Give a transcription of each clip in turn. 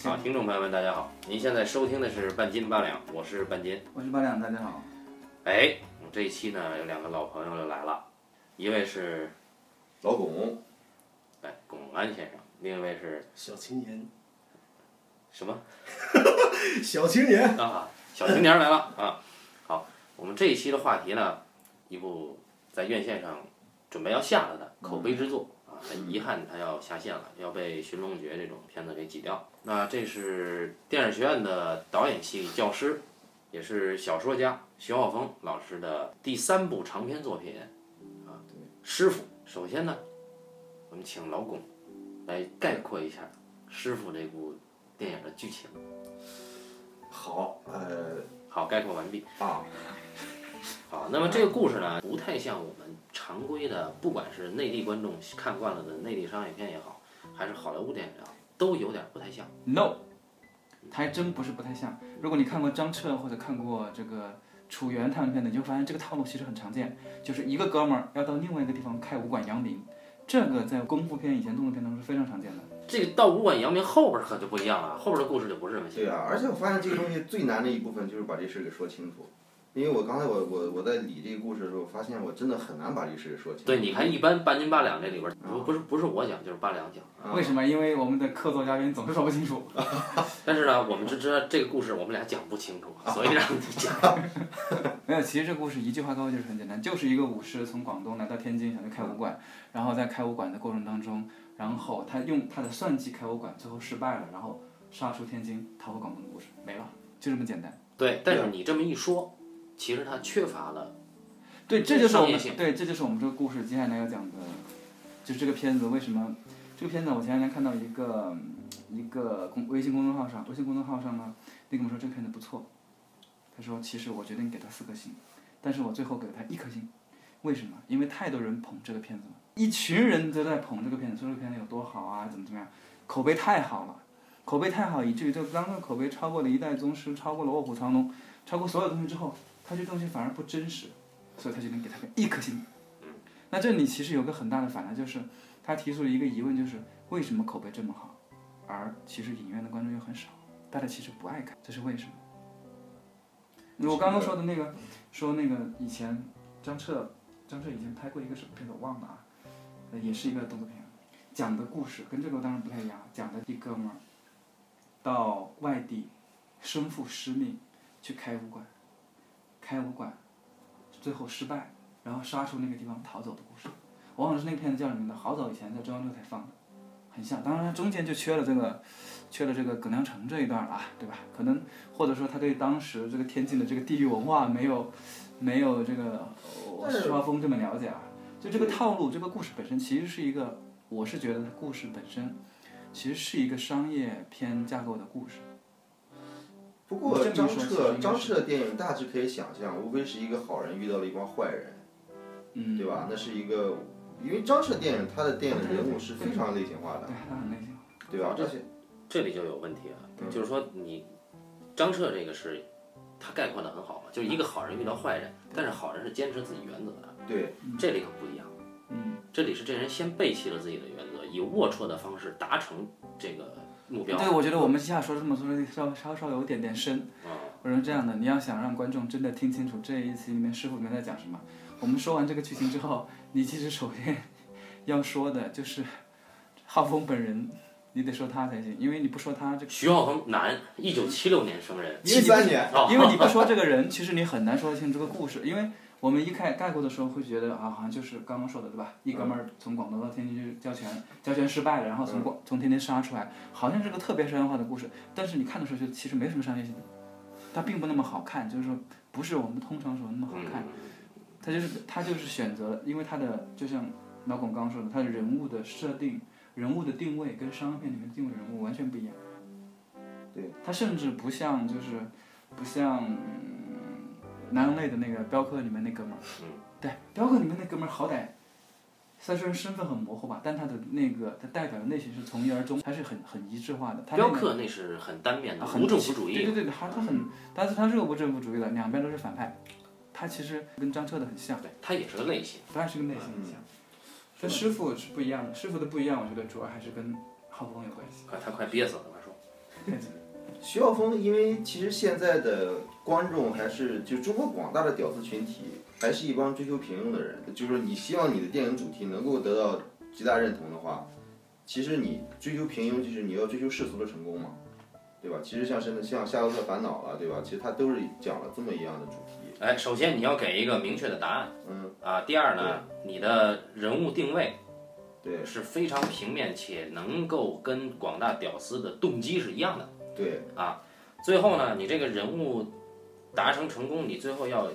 好，听众朋友们，大家好，您现在收听的是半斤八两，我是半斤。我是八两，大家好。哎，我们这一期呢有两个老朋友又来了，一位是老巩，哎巩安先生，另一位是小青年，什么 小青年，啊？小青年来了啊！好，我们这一期的话题呢，一部在院线上准备要下了的口碑之作啊，很遗憾它要下线了，要被《寻龙诀》这种片子给挤掉。那这是电影学院的导演系教师，也是小说家徐浩峰老师的第三部长篇作品啊，师傅。首先呢，我们请老巩来概括一下《师傅》这部电影的剧情。好，呃，好，概括完毕。啊，好，那么这个故事呢，不太像我们常规的，不管是内地观众看惯了的内地商业片也好，还是好莱坞电影也好，都有点不太像。No，他还真不是不太像。如果你看过张彻或者看过这个楚原他们片的，你就发现这个套路其实很常见，就是一个哥们儿要到另外一个地方开武馆扬名，这个在功夫片以前动作片当中是非常常见的。这个到武馆扬名后边可就不一样了，后边的故事就不是这么写。对啊，而且我发现这个东西最难的一部分就是把这事儿给说清楚。因为我刚才我我我在理这个故事的时候，发现我真的很难把这个事说清楚。对，你看一般半斤八两这里边，不不是不是我讲，就是八两讲。啊为什么？因为我们的客座嘉宾总是说不清楚。但是呢，我们只知道这个故事我们俩讲不清楚，所以让你讲。没有，其实这故事一句话概括就是很简单，就是一个武师从广东来到天津想去开武馆，然后在开武馆的过程当中，然后他用他的算计开武馆，最后失败了，然后杀出天津，逃回广东的故事没了，就这么简单。对，但是你这么一说，其实它缺乏了。对，这就是我们对，这就是我们这个故事接下来要讲的，就是这个片子为什么这个片子我前两天看到一个一个公微信公众号上，微信公众号上呢，那个我说这个片子不错，他说其实我决定给他四颗星，但是我最后给了他一颗星，为什么？因为太多人捧这个片子了，一群人都在捧这个片子，说这个片子有多好啊，怎么怎么样，口碑太好了，口碑太好，以至于这个当这口碑超过了一代宗师，超过了卧虎藏龙，超过所有东西之后，他这东西反而不真实。所以他就能给他个一颗星。那这里其实有个很大的反弹，就是他提出了一个疑问，就是为什么口碑这么好，而其实影院的观众又很少，大家其实不爱看，这是为什么？我刚刚说的那个，说那个以前张彻，张彻以前拍过一个什么片子我忘了啊，呃也是一个动作片，讲的故事跟这个当然不太一样，讲的一哥们儿到外地身负使命去开武馆，开武馆。最后失败，然后杀出那个地方逃走的故事。我忘了是那个片子叫什么的，好早以前在中央六台放的，很像。当然它中间就缺了这个，缺了这个葛量程这一段了啊，对吧？可能或者说他对当时这个天津的这个地域文化没有没有这个呃徐浩峰这么了解啊。就这个套路，这个故事本身其实是一个，我是觉得它故事本身其实是一个商业片架构的故事。不过张彻张彻的电影大致可以想象，无非是一个好人遇到了一帮坏人，嗯，对吧？那是一个，因为张彻电影他的电影的人物是非常类型化的对，，类型。对吧？这些这里就有问题了，嗯就是说你张彻这个是，他概括的很好嘛，就是一个好人遇到坏人，但是好人是坚持自己原则的，对，这里可不一样。嗯，这里是这人先背弃了自己的原则，以龌龊的方式达成这个目标。对，我觉得我们下说这么说稍稍稍有点点深。啊，我说这样的，你要想让观众真的听清楚这一期里面师傅里面在讲什么，我们说完这个剧情之后，你其实首先 要说的就是浩峰本人，你得说他才行，因为你不说他这个，徐浩峰，男，一九七六年生人。七三年，哦，因为你不说这个人，其实你很难说得清这个故事，因为。我们一看概括的时候会觉得啊，好像就是刚刚说的对吧？一哥们儿从广东到天津去交拳，交拳失败了，然后从广从天津杀出来，好像是个特别商业化的故事。但是你看的时候就其实没什么商业性，它并不那么好看，就是说不是我们通常说的那么好看。他就是他就是选择，因为他的就像老巩刚刚说的，他的人物的设定、人物的定位跟商业片里面定位人物完全不一样。对，他甚至不像就是不像、嗯南洋类的那个镖客里面那哥们儿。嗯对，镖客里面那哥们儿好歹。虽然身份很模糊吧，但他的那个他代表的类型是从一而终，他是很很一致化的。他那个镖客那是很单面的，无政府主义。对对对，他他很，但是他是个无政府主义的，两边都是反派。他其实跟张彻的很像，对，他也是个类型。当然是个内心很像。跟师傅是不一样的，师傅的不一样，我觉得主要还是跟浩峰有关系。快，他快憋死了，快说。徐浩峰，因为其实现在的观众还是就中国广大的屌丝群体，还是一帮追求平庸的人。就是说，你希望你的电影主题能够得到极大认同的话，其实你追求平庸，就是你要追求世俗的成功嘛，对吧？其实像是像《夏洛特烦恼》了，对吧？其实它都是讲了这么一样的主题。哎，首先你要给一个明确的答案，嗯，啊，第二呢，你的人物定位对是非常平面且能够跟广大屌丝的动机是一样的。对啊，最后呢，你这个人物达成成功，你最后要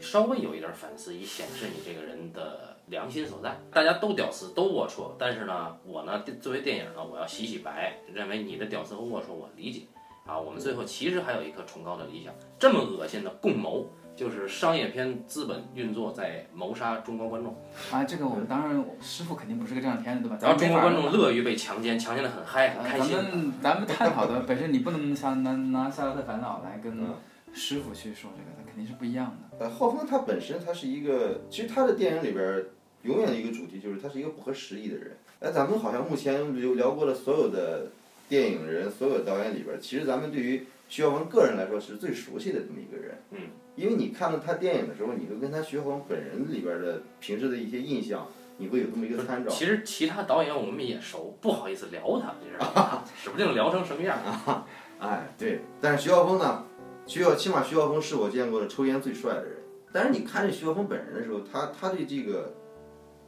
稍微有一点反思，以显示你这个人的良心所在。大家都屌丝，都龌龊，但是呢，我呢作为电影呢，我要洗洗白，认为你的屌丝和龌龊我理解啊。我们最后其实还有一颗崇高的理想，这么恶心的共谋。就是商业片资本运作在谋杀中国观众，啊，这个我们当然师傅肯定不是个这样的片子，对吧？然后中国观众乐于被强奸，强奸的很嗨很呃开心。咱们咱们探讨的本身你不能像拿拿《夏洛特烦恼》来跟嗯师傅去说这个，它肯定是不一样的。呃，浩峰他本身他是一个，其实他的电影里边永远的一个主题就是他是一个不合时宜的人。哎，咱们好像目前聊聊过的所有的电影人、所有导演里边，其实咱们对于徐浩峰个人来说是最熟悉的这么一个人。嗯。因为你看到他电影的时候，你会跟他徐浩峰本人里边的平时的一些印象，你会有这么一个参照。其实其他导演我们也熟，不好意思聊他，你知道吗？指不定聊成什么样。哎，对，但是徐浩峰呢，徐浩起码徐浩峰是我见过的抽烟最帅的人。但是你看这徐浩峰本人的时候，他他对这个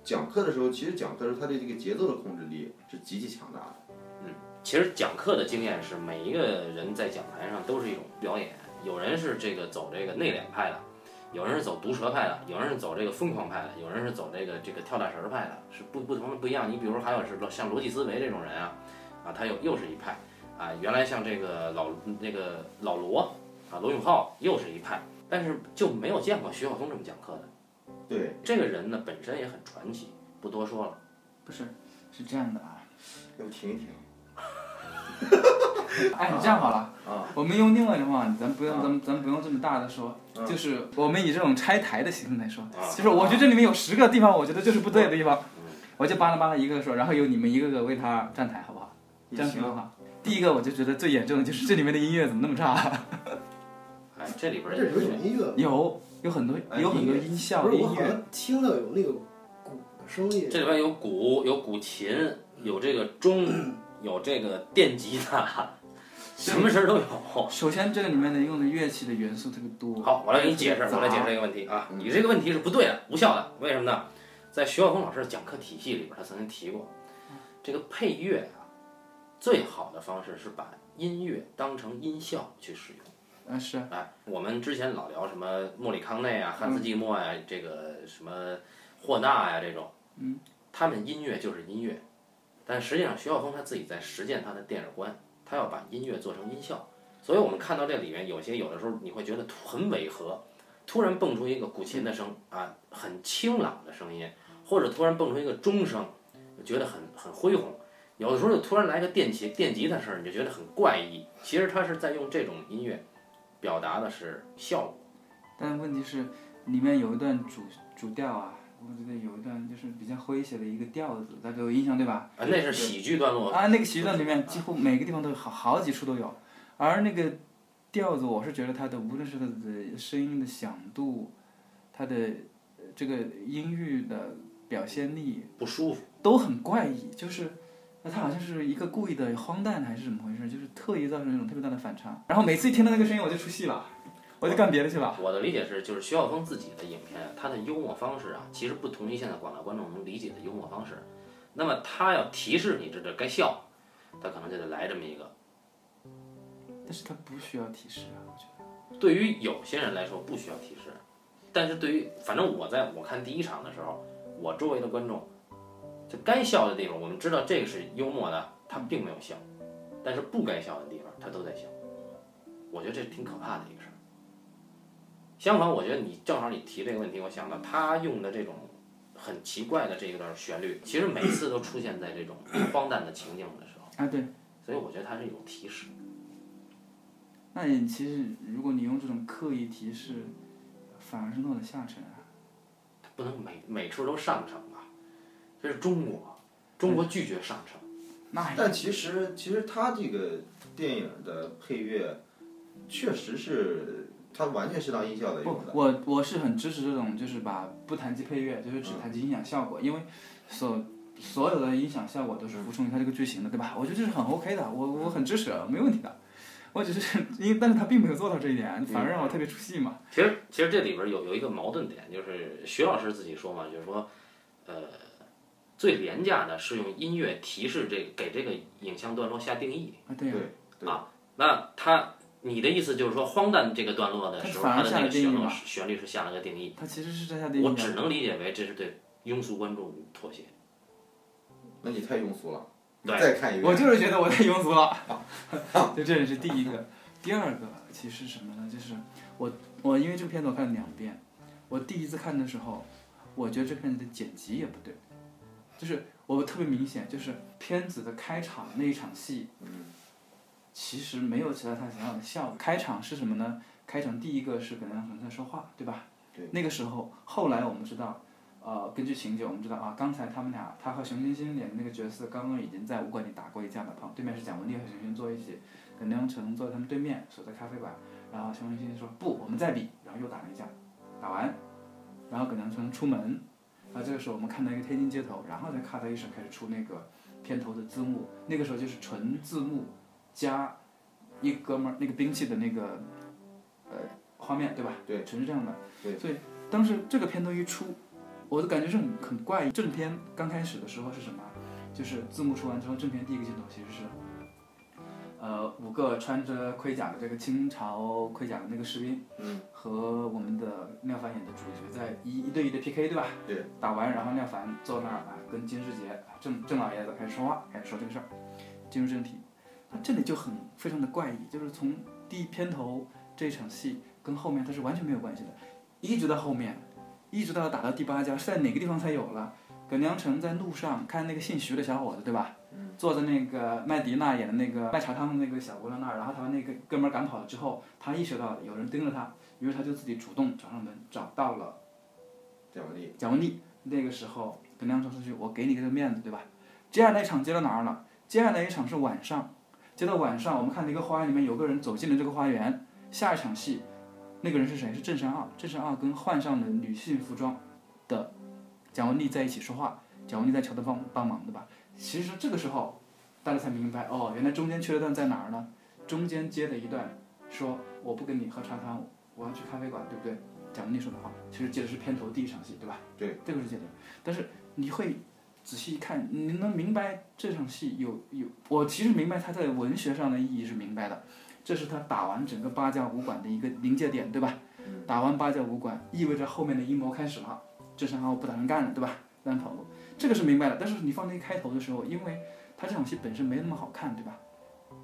讲课的时候，其实讲课的时候他对这个节奏的控制力是极其强大的。嗯其实讲课的经验是每一个人在讲台上都是一种表演，有人是这个走这个内敛派的，有人是走毒舌派的，有人是走这个疯狂派的，有人是走这个这个跳大神派的，是不不同的不一样。你比如还有是像逻辑思维这种人啊，啊他又又是一派啊，原来像这个老那个老罗啊罗永浩又是一派，但是就没有见过徐晓峰这么讲课的。对，这个人呢本身也很传奇，不多说了。不是，是这样的啊。要不停一停哎，你这样好了，啊，我们用另外的话，咱不用，啊咱们咱们不用这么大的说，嗯就是我们以这种拆台的形式来说，啊就是我觉得这里面有十个地方，我觉得就是不对的地方嗯，我就巴拉巴拉一个个说，然后由你们一个个为他站台，好不好？这样挺好。第一个我就觉得最严重的就是这里面的音乐怎么那么差？哎，这里边儿这里边有音乐吗，有有很多有很多音效音乐，不是我好像听到有那个鼓的声音。这里边有鼓，有古琴，有这个钟，有这个电吉他，什么声儿都有。首先这个里面的用的乐器的元素特别多。好，我来给你解释，我来解释这个问题啊，嗯你这个问题是不对的，无效的。为什么呢？在徐晓峰老师的讲课体系里边，他曾经提过，这个配乐啊，最好的方式是把音乐当成音效去使用。啊是，哎，我们之前老聊什么莫里康内啊、汉斯季默呀、这个什么霍纳呀这种，嗯，他们音乐就是音乐，但实际上徐晓峰他自己在实践他的电影观，他要把音乐做成音效，所以我们看到这里面有些有的时候你会觉得很违和，突然蹦出一个古琴的声啊，很清朗的声音，或者突然蹦出一个钟声，觉得很很恢宏。有的时候就突然来个电吉电吉他声，你就觉得很怪异。其实他是在用这种音乐表达的是效果。但问题是里面有一段主主调啊，我觉得有一段就是比较诙谐的一个调子，大家有印象对吧？啊，那是喜剧段落。啊，那个喜剧段里面几乎每个地方都有好好几处都有，而那个调子，我是觉得它的无论是它的声音的响度，它的呃这个音域的表现力不舒服。都很怪异，就是。那他好像是一个故意的荒诞还是怎么回事？就是特意造成那种特别大的反差。然后每次一听到那个声音，我就出戏了，我就干别的去了。我的理解是，就是徐晓峰自己的影片，他的幽默方式啊，其实不同于现在广大观众能理解的幽默方式。那么他要提示你这这该笑，他可能就得来这么一个。但是他不需要提示啊，我觉得。对于有些人来说不需要提示，但是对于反正我在我看第一场的时候，我周围的观众，就该笑的地方，我们知道这个是幽默的，他并没有笑，但是不该笑的地方他都在笑，我觉得这挺可怕的一个事儿。相反，我觉得你正好你提这个问题，我想到他用的这种很奇怪的这一段旋律，其实每次都出现在这种荒诞的情境的时候，啊，对。所以我觉得它是一种提示。那你其实如果你用这种刻意提示，反而是落了下乘啊。它不能每每处都上乘吧？这是中国，中国拒绝上乘。那但其实其实他这个电影的配乐，确实是他完全是当音效来不用，的。我我是很支持这种，就是把不谈及配乐，就是只谈及音响效果，因为所所有的音响效果都是服从于它这个剧情的，对吧？我觉得这是很 OK 的，我我很支持，没问题的。我只是因为，但是他并没有做到这一点，反而让我特别出戏嘛。其实其实这里边有有一个矛盾点，就是徐老师自己说嘛，就是说，呃，最廉价的是用音乐提示这给这个影像段落下定义。啊，对啊、对那他你的意思就是说，荒诞这个段落的时候，他的那个旋律旋律是下了个定义，他其实是在下定义。我只能理解为这是对庸俗观众妥协。那你太庸俗了，对再看一遍。我就是觉得我太庸俗了，就这是第一个。第二个其实是什么呢？就是我我因为这个片子我看了两遍，我第一次看的时候，我觉得这片子的剪辑也不对，就是我特别明显，就是片子的开场那一场戏，嗯其实没有起到他想要的效果。开场是什么呢？开场第一个是葛亮成在说话，对吧？对。那个时候，后来我们知道，呃，根据情节我们知道啊，刚才他们俩，他和熊欣欣演的那个角色，刚刚已经在武馆里打过一架了，旁对面是蒋雯丽和熊欣坐一起，耿亮成坐在他们对面，守在咖啡馆，然后熊欣欣说不，我们再比，然后又打了一架，打完，然后耿亮成出门，然后这个时候我们看到一个天津街头，然后再咔的一声开始出那个片头的字幕，那个时候就是纯字幕加一哥们儿那个兵器的那个呃画面，对吧？对，纯是这样的。对所以当时这个片头一出，我的感觉是很很怪异。正片刚开始的时候是什么？就是字幕出完之后，正片第一个镜头其实是。呃，五个穿着盔甲的这个清朝盔甲的那个士兵，嗯，和我们的廖凡演的主角在一一对一的 PK，对吧？对。打完，然后廖凡坐那儿啊，跟金世杰郑郑老爷子开始说话，开始说这个事儿。进入正题，他这里就很非常的怪异，就是从第一片头这场戏跟后面它是完全没有关系的，一直到后面，一直到打到第八家是在哪个地方才有了？耿良辰在路上看那个姓徐的小伙子，对吧？坐在那个麦迪娜演的那个卖茶汤的那个小姑娘那儿，然后他把那个哥们儿赶跑了之后，他意识到有人盯着他，于是他就自己主动找上门，找到了蒋雯丽，蒋雯丽。那个时候跟梁说出去，我给你个面子，对吧？接下来一场接到哪儿了？接下来一场是晚上，接到晚上，我们看到一个花园里面有个人走进了这个花园。下一场戏，那个人是谁？是郑山傲。郑山傲跟换上了女性服装的蒋雯丽在一起说话，蒋雯丽在求他帮帮忙，对吧？其实这个时候，大家才明白，哦，原来中间缺了段在哪儿呢？中间接了一段，说我不跟你喝茶汤，我要去咖啡馆，对不对？蒋雯丽说的话，其实接的是片头第一场戏，对吧？对，这个是接的。但是你会仔细一看，你能明白这场戏有有，我其实明白它在文学上的意义是明白的，这是他打完整个八家武馆的一个临界点，对吧？打完八家武馆，意味着后面的阴谋开始了，郑山傲不打算干了，对吧？让人跑路，这个是明白的。但是你放那一开头的时候，因为他这场戏本身没那么好看，对吧？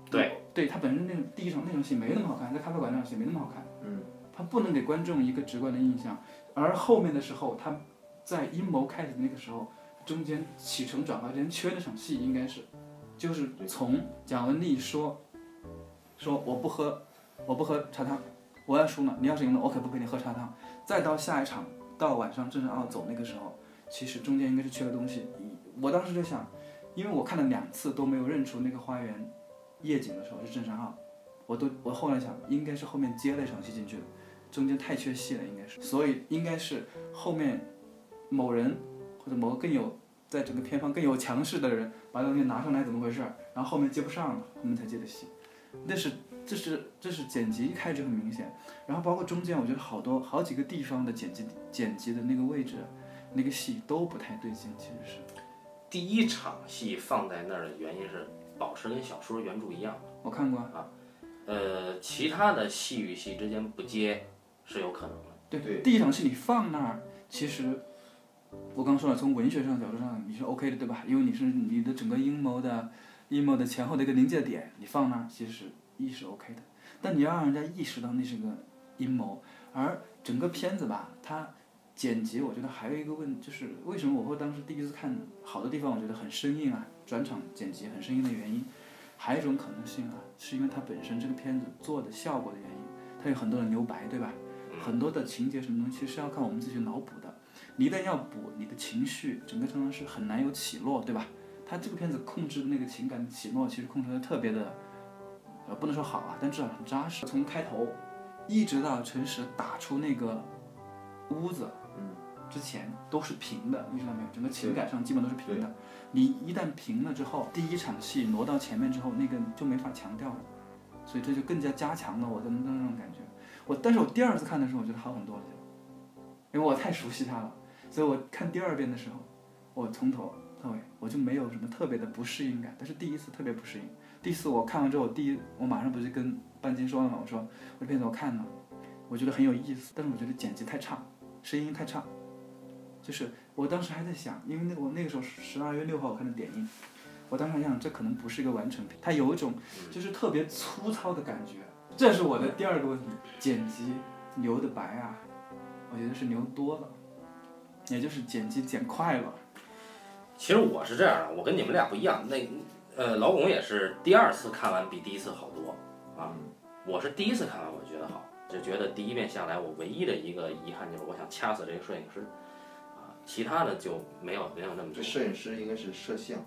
对，对他本身那种第一场那场戏没那么好看，在咖啡馆那场戏没那么好看，嗯，他不能给观众一个直观的印象，而后面的时候，他在阴谋开始的那个时候，中间起承转合之间缺那场戏，应该是，就是从蒋雯丽说，说我不喝，我不喝茶汤，我要输了，你要是赢了，我可不陪你喝茶汤，再到下一场，到晚上郑山傲走那个时候，其实中间应该是缺了东西，我当时就想，因为我看了两次都没有认出那个花园夜景的时候是郑山傲，我都我后来想应该是后面接了一场戏进去的，中间太缺戏了应该是，所以应该是后面某人或者某个更有在整个片方更有强势的人把东西拿上来怎么回事，然后后面接不上了，后面才接的戏，那是这是这是剪辑一开始很明显，然后包括中间我觉得好多好几个地方的剪辑剪辑的那个位置，那个戏都不太对劲，其实是。第一场戏放在那儿的原因是保持跟小说原著一样，我看过啊，呃，其他的戏与戏之间不接是有可能的。对对第一场戏你放那儿，其实我刚说了，从文学上角度上你是 OK 的，对吧？因为你是你的整个阴谋的阴谋的前后的一个临界点，你放那儿其实一是 OK 的，但你要让人家意识到那是个阴谋，而整个片子吧，它剪辑我觉得还有一个问，就是为什么我会当时第一次看好的地方，我觉得很生硬啊，转场剪辑很生硬的原因，还有一种可能性啊，是因为它本身这个片子做的效果的原因，它有很多的留白，对吧？很多的情节什么东西是要靠我们自己脑补的。你一旦要补，你的情绪整个常常是很难有起落，对吧？它这个片子控制那个情感的起落，其实控制的特别的，呃，不能说好啊，但至少很扎实。从开头一直到陈实打出那个屋子，嗯，之前都是平的，你知道没有？整个情感上基本都是平的。你一旦平了之后，第一场戏挪到前面之后，那个就没法强调了，所以这就更加加强了我的那种感觉。我但是我第二次看的时候，我觉得好很多了，因为我太熟悉他了，所以我看第二遍的时候，我从头到尾我就没有什么特别的不适应感。但是第一次特别不适应，第一次我看完之后，第一我马上不是跟半斤说了嘛，我说我这片子我看了，我觉得很有意思，但是我觉得剪辑太差，声音太差，就是我当时还在想，因为那我那个时候十二月六号我看的点映，我当时还想这可能不是一个完成品，它有一种就是特别粗糙的感觉，这是我的第二个问题，剪辑留的白啊，我觉得是留多了，也就是剪辑剪快了。其实我是这样的，我跟你们俩不一样。那呃，老巩也是第二次看完比第一次好多啊。我是第一次看完我觉得好，就觉得第一遍下来，我唯一的一个遗憾就是我想掐死这个摄影师啊，其他的就没有没有那么多。这摄影师应该是摄像，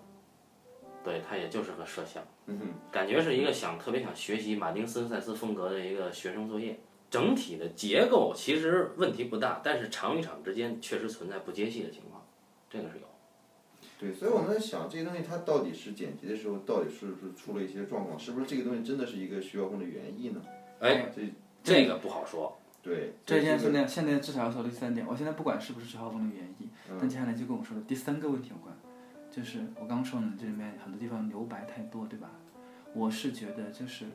对他也就是个摄像，嗯哼，感觉是一个想特别想学习马丁斯科塞斯风格的一个学生作业。整体的结构其实问题不大，但是场与场之间确实存在不接戏的情况，这个是有。对，所以我们在想这些东西它到底是剪辑的时候到底是不是出了一些状况，是不是这个东西真的是一个徐小凤的原意呢？哎，这这个不好说。对，这件事呢现在至少要说第三点，我现在不管是不是徐浩峰的原意，但接下来就跟我说的第三个问题有关，就是我刚刚说呢，这里面很多地方留白太多，对吧？我是觉得就是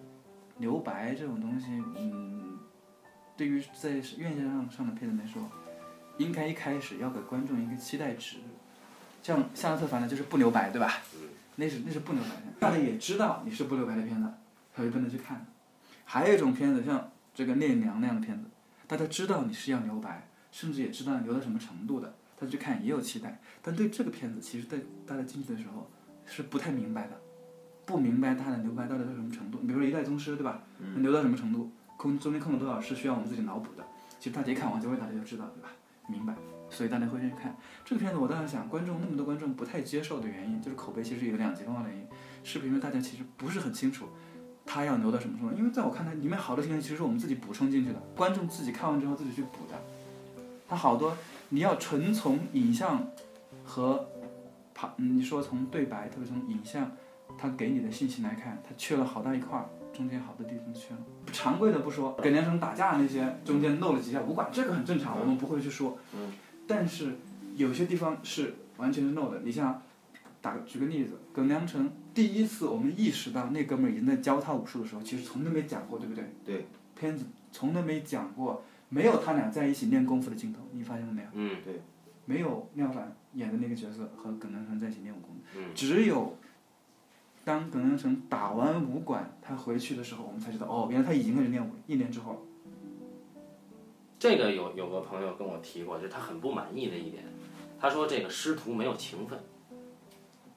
留白这种东西，嗯，对于在院线上上的片子来说，应该一开始要给观众一个期待值。像《夏洛特烦恼》就是不留白，对吧？那是那是不留白的，大家也知道你是不留白的片子，才会跟着去看。还有一种片子，像这个《聂隐娘》那样的片子，大家知道你是要留白，甚至也知道留到什么程度的，他去看也有期待。但对这个片子，其实在大家进去的时候是不太明白的，不明白它的留白到底到什么程度。你比如说《一代宗师》，对吧？留到什么程度，空中间空了多少是需要我们自己脑补的。其实大家一看《王家卫》，大家就知道，对吧？明白。所以大家会去看这个片子。我当时想，观众那么多观众不太接受的原因，就是口碑其实有两极分化的原因，是不是因为大家其实不是很清楚他要留到什么时候？因为在我看来，里面好多情节其实是我们自己补充进去的，观众自己看完之后自己去补的。他好多你要纯从影像和旁，你说从对白，特别从影像，他给你的信息来看，他缺了好大一块儿，中间好多地方缺了。常规的不说，耿良成打架那些中间漏了几下，不管这个很正常，我们不会去说。嗯。但是有些地方是完全是漏的。你像打举个例子，耿良成第一次我们意识到那哥们儿已经在教他武术的时候，其实从来没讲过，对不对？对。片子从来没讲过，没有他俩在一起练功夫的镜头，你发现了没有？嗯，对。没有廖凡演的那个角色和耿南成在一起练武功，嗯，只有当耿南成打完武馆，他回去的时候，我们才知道，哦，原来他已经开始练武，一年之后。这个有有个朋友跟我提过，就是他很不满意的一点，他说这个师徒没有情分，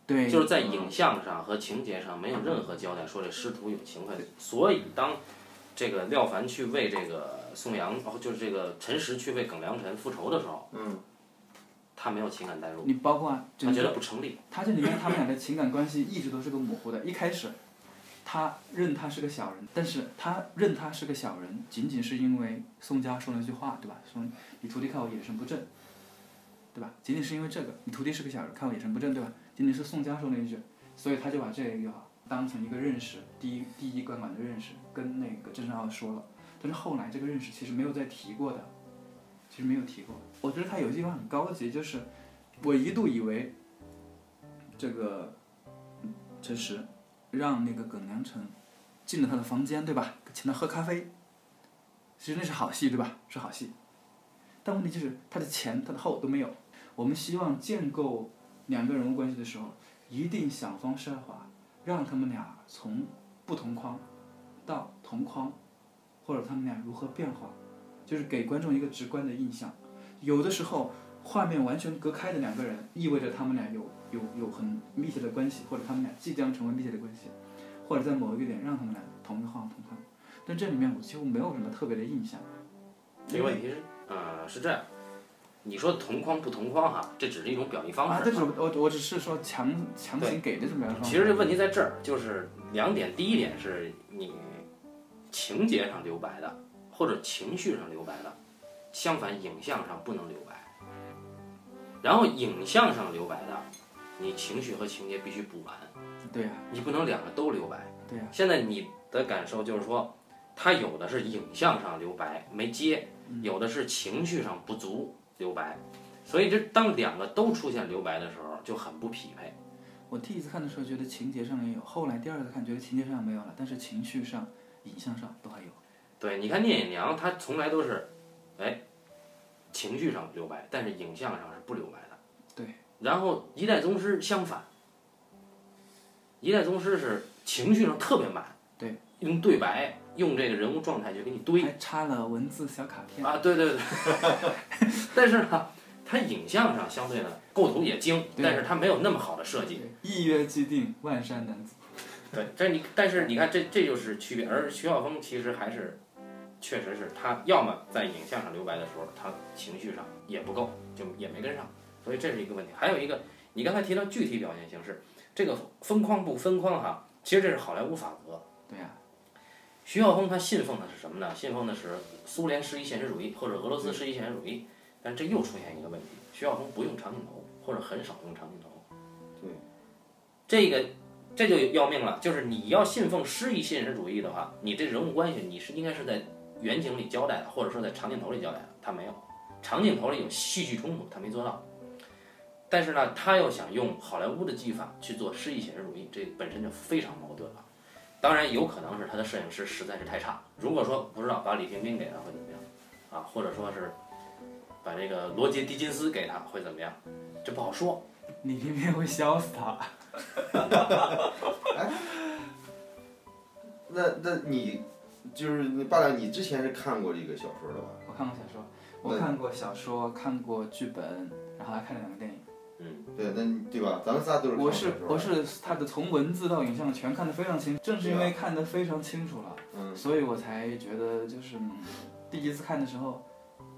对，就是在影像上和情节上没有任何交代说这师徒有情分，所以当这个廖凡去为这个宋阳，哦，就是这个陈实去为耿良辰复仇的时候，嗯，他没有情感代入，你包括他觉得不成立，他这里面他们俩的情感关系一直都是个模糊的，一开始。他认他是个小人，但是他认他是个小人，仅仅是因为宋佳说了一句话，对吧？说你徒弟看我眼神不正，对吧？仅仅是因为这个，你徒弟是个小人，看我眼神不正，对吧？仅仅是宋江说那一句，所以他就把这个当成一个认识，第一第一关管的认识，跟那个郑少说了。但是后来这个认识其实没有再提过的，其实没有提过。我觉得他有些地方很高级，就是我一度以为这个陈实。让那个耿良辰进了他的房间，对吧？请他喝咖啡。其实那是好戏，对吧？是好戏。但问题就是他的前、他的后都没有。我们希望建构两个人物关系的时候，一定想方设法让他们俩从不同框到同框，或者他们俩如何变化，就是给观众一个直观的印象。有的时候画面完全隔开的两个人，意味着他们俩有。有有很密切的关系，或者他们俩即将成为密切的关系，或者在某一个点让他们俩同框同框，但这里面我几乎没有什么特别的印象。这个问题是，呃，是这样，你说同框不同框哈，这只是一种表意方啊，式。这只我我只是说强强行给的这么样其实这问题在这儿，就是两点。第一点是你情节上留白的，或者情绪上留白的，相反影像上不能留白。然后影像上留白的，你情绪和情节必须补完，对呀、你不能两个都留白。对呀、现在你的感受就是说，他有的是影像上留白没接，有的是情绪上不足留白，所以这当两个都出现留白的时候就很不匹配。我第一次看的时候觉得情节上也有，后来第二次看觉得情节上没有了，但是情绪上、影像上都还有。对，你看聂隐娘，她从来都是，哎，情绪上留白，但是影像上是不留白的。对。然后一代宗师相反，一代宗师是情绪上特别满。对。用对白，用这个人物状态就给你堆。还插了文字小卡片。啊，对对对。但是呢，它影像上相对呢构图也精，但是它没有那么好的设计。一约既定，万山难阻。对，这你但是你看这这就是区别，而徐晓峰其实还是，确实是他要么在影像上留白的时候，他情绪上也不够，就也没跟上，所以这是一个问题。还有一个，你刚才提到具体表现形式，这个分框不分框哈，其实这是好莱坞法则。对呀、徐晓峰他信奉的是什么呢？信奉的是苏联诗意现实主义或者俄罗斯诗意现实主义，但这又出现一个问题，徐晓峰不用长镜头或者很少用长镜头。对，这个这就要命了，就是你要信奉诗意现实主义的话，你这人物关系你是应该是在远景里交代的，或者说在长镜头里交代的，他没有，长镜头里有戏剧冲突，他没做到。但是呢，他又想用好莱坞的技法去做诗意现实主义，这本身就非常矛盾了。当然，有可能是他的摄影师实在是太差。如果说不知道把李冰冰给他会怎么样，啊，或者说是把这个罗杰·狄金斯给他会怎么样，这不好说。李冰冰会笑死他。那那你就是你爸爸，你之前是看过这个小说的吧？我看过小说，我看过小说，看过剧本，然后还看了两个电影。对，那你对吧？咱们仨都是看我是。我是他的从文字到影像全看得非常清，正是因为看得非常清楚了，嗯，所以我才觉得就是嗯第一次看的时候，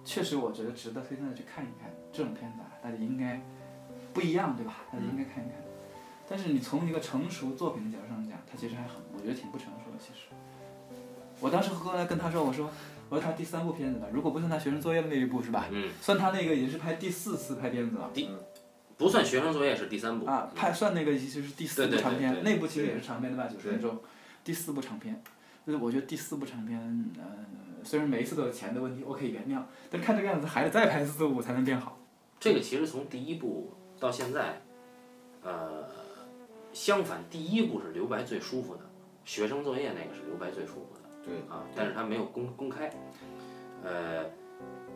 确实我觉得值得推荐的去看一看这种片子啊，大家应该不一样对吧？大家应该看一看。但是你从一个成熟作品的角度上讲，它其实还很，我觉得挺不成熟的。其实，我当时后来跟他说，我说我说他第三部片子了，如果不算他学生作业的那一部是吧？嗯，算他那个也是拍第四次拍片子了。不算学生作业是第三部啊，拍算那个其实是第四部长片，对对对对那部其实也是长篇的吧？九十分钟，第四部长篇，就是我觉得第四部长篇，呃，虽然每一次都有钱的问题，我可以原谅，但是看这个样子还得再拍四部才能变好。这个其实从第一部到现在，呃，相反，第一部是留白最舒服的，学生作业那个是留白最舒服的。对啊，但是他没有公公开。呃，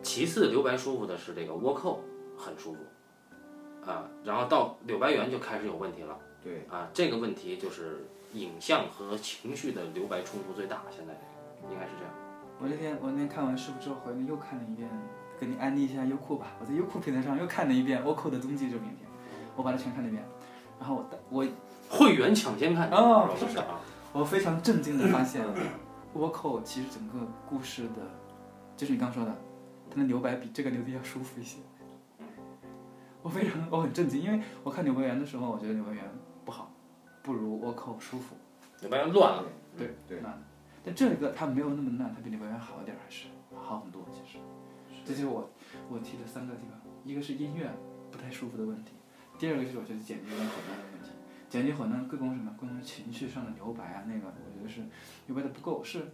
其次留白舒服的是这个倭寇，很舒服。啊，然后到柳白猿就开始有问题了。对。啊，这个问题就是影像和情绪的留白冲突最大，现在应该是这样。我那天我那天看完师傅之后回来又看了一遍，给你安利一下优酷吧。我在优酷平台上又看了一遍《倭寇的踪迹》这部影片，我把它全看了一遍。然后我我会员抢先看哦是不是啊？我非常震惊的发现，倭寇其实整个故事的，就是你刚说的，它的留白比这个留的要舒服一些。我非常我很震惊，因为我看《纽白猿》的时候，我觉得《纽白猿》不好，不如倭寇舒服。纽白猿乱了。对对。乱了。但这个它没有那么烂，它比纽白猿好一点，还是好很多。其实，这就是我我提的三个地方：一个是音乐不太舒服的问题，第二个就是我觉得剪辑有点混乱的问题。剪辑混乱归功什么？归功情绪上的留白啊，那个我觉得是留白的不够。是，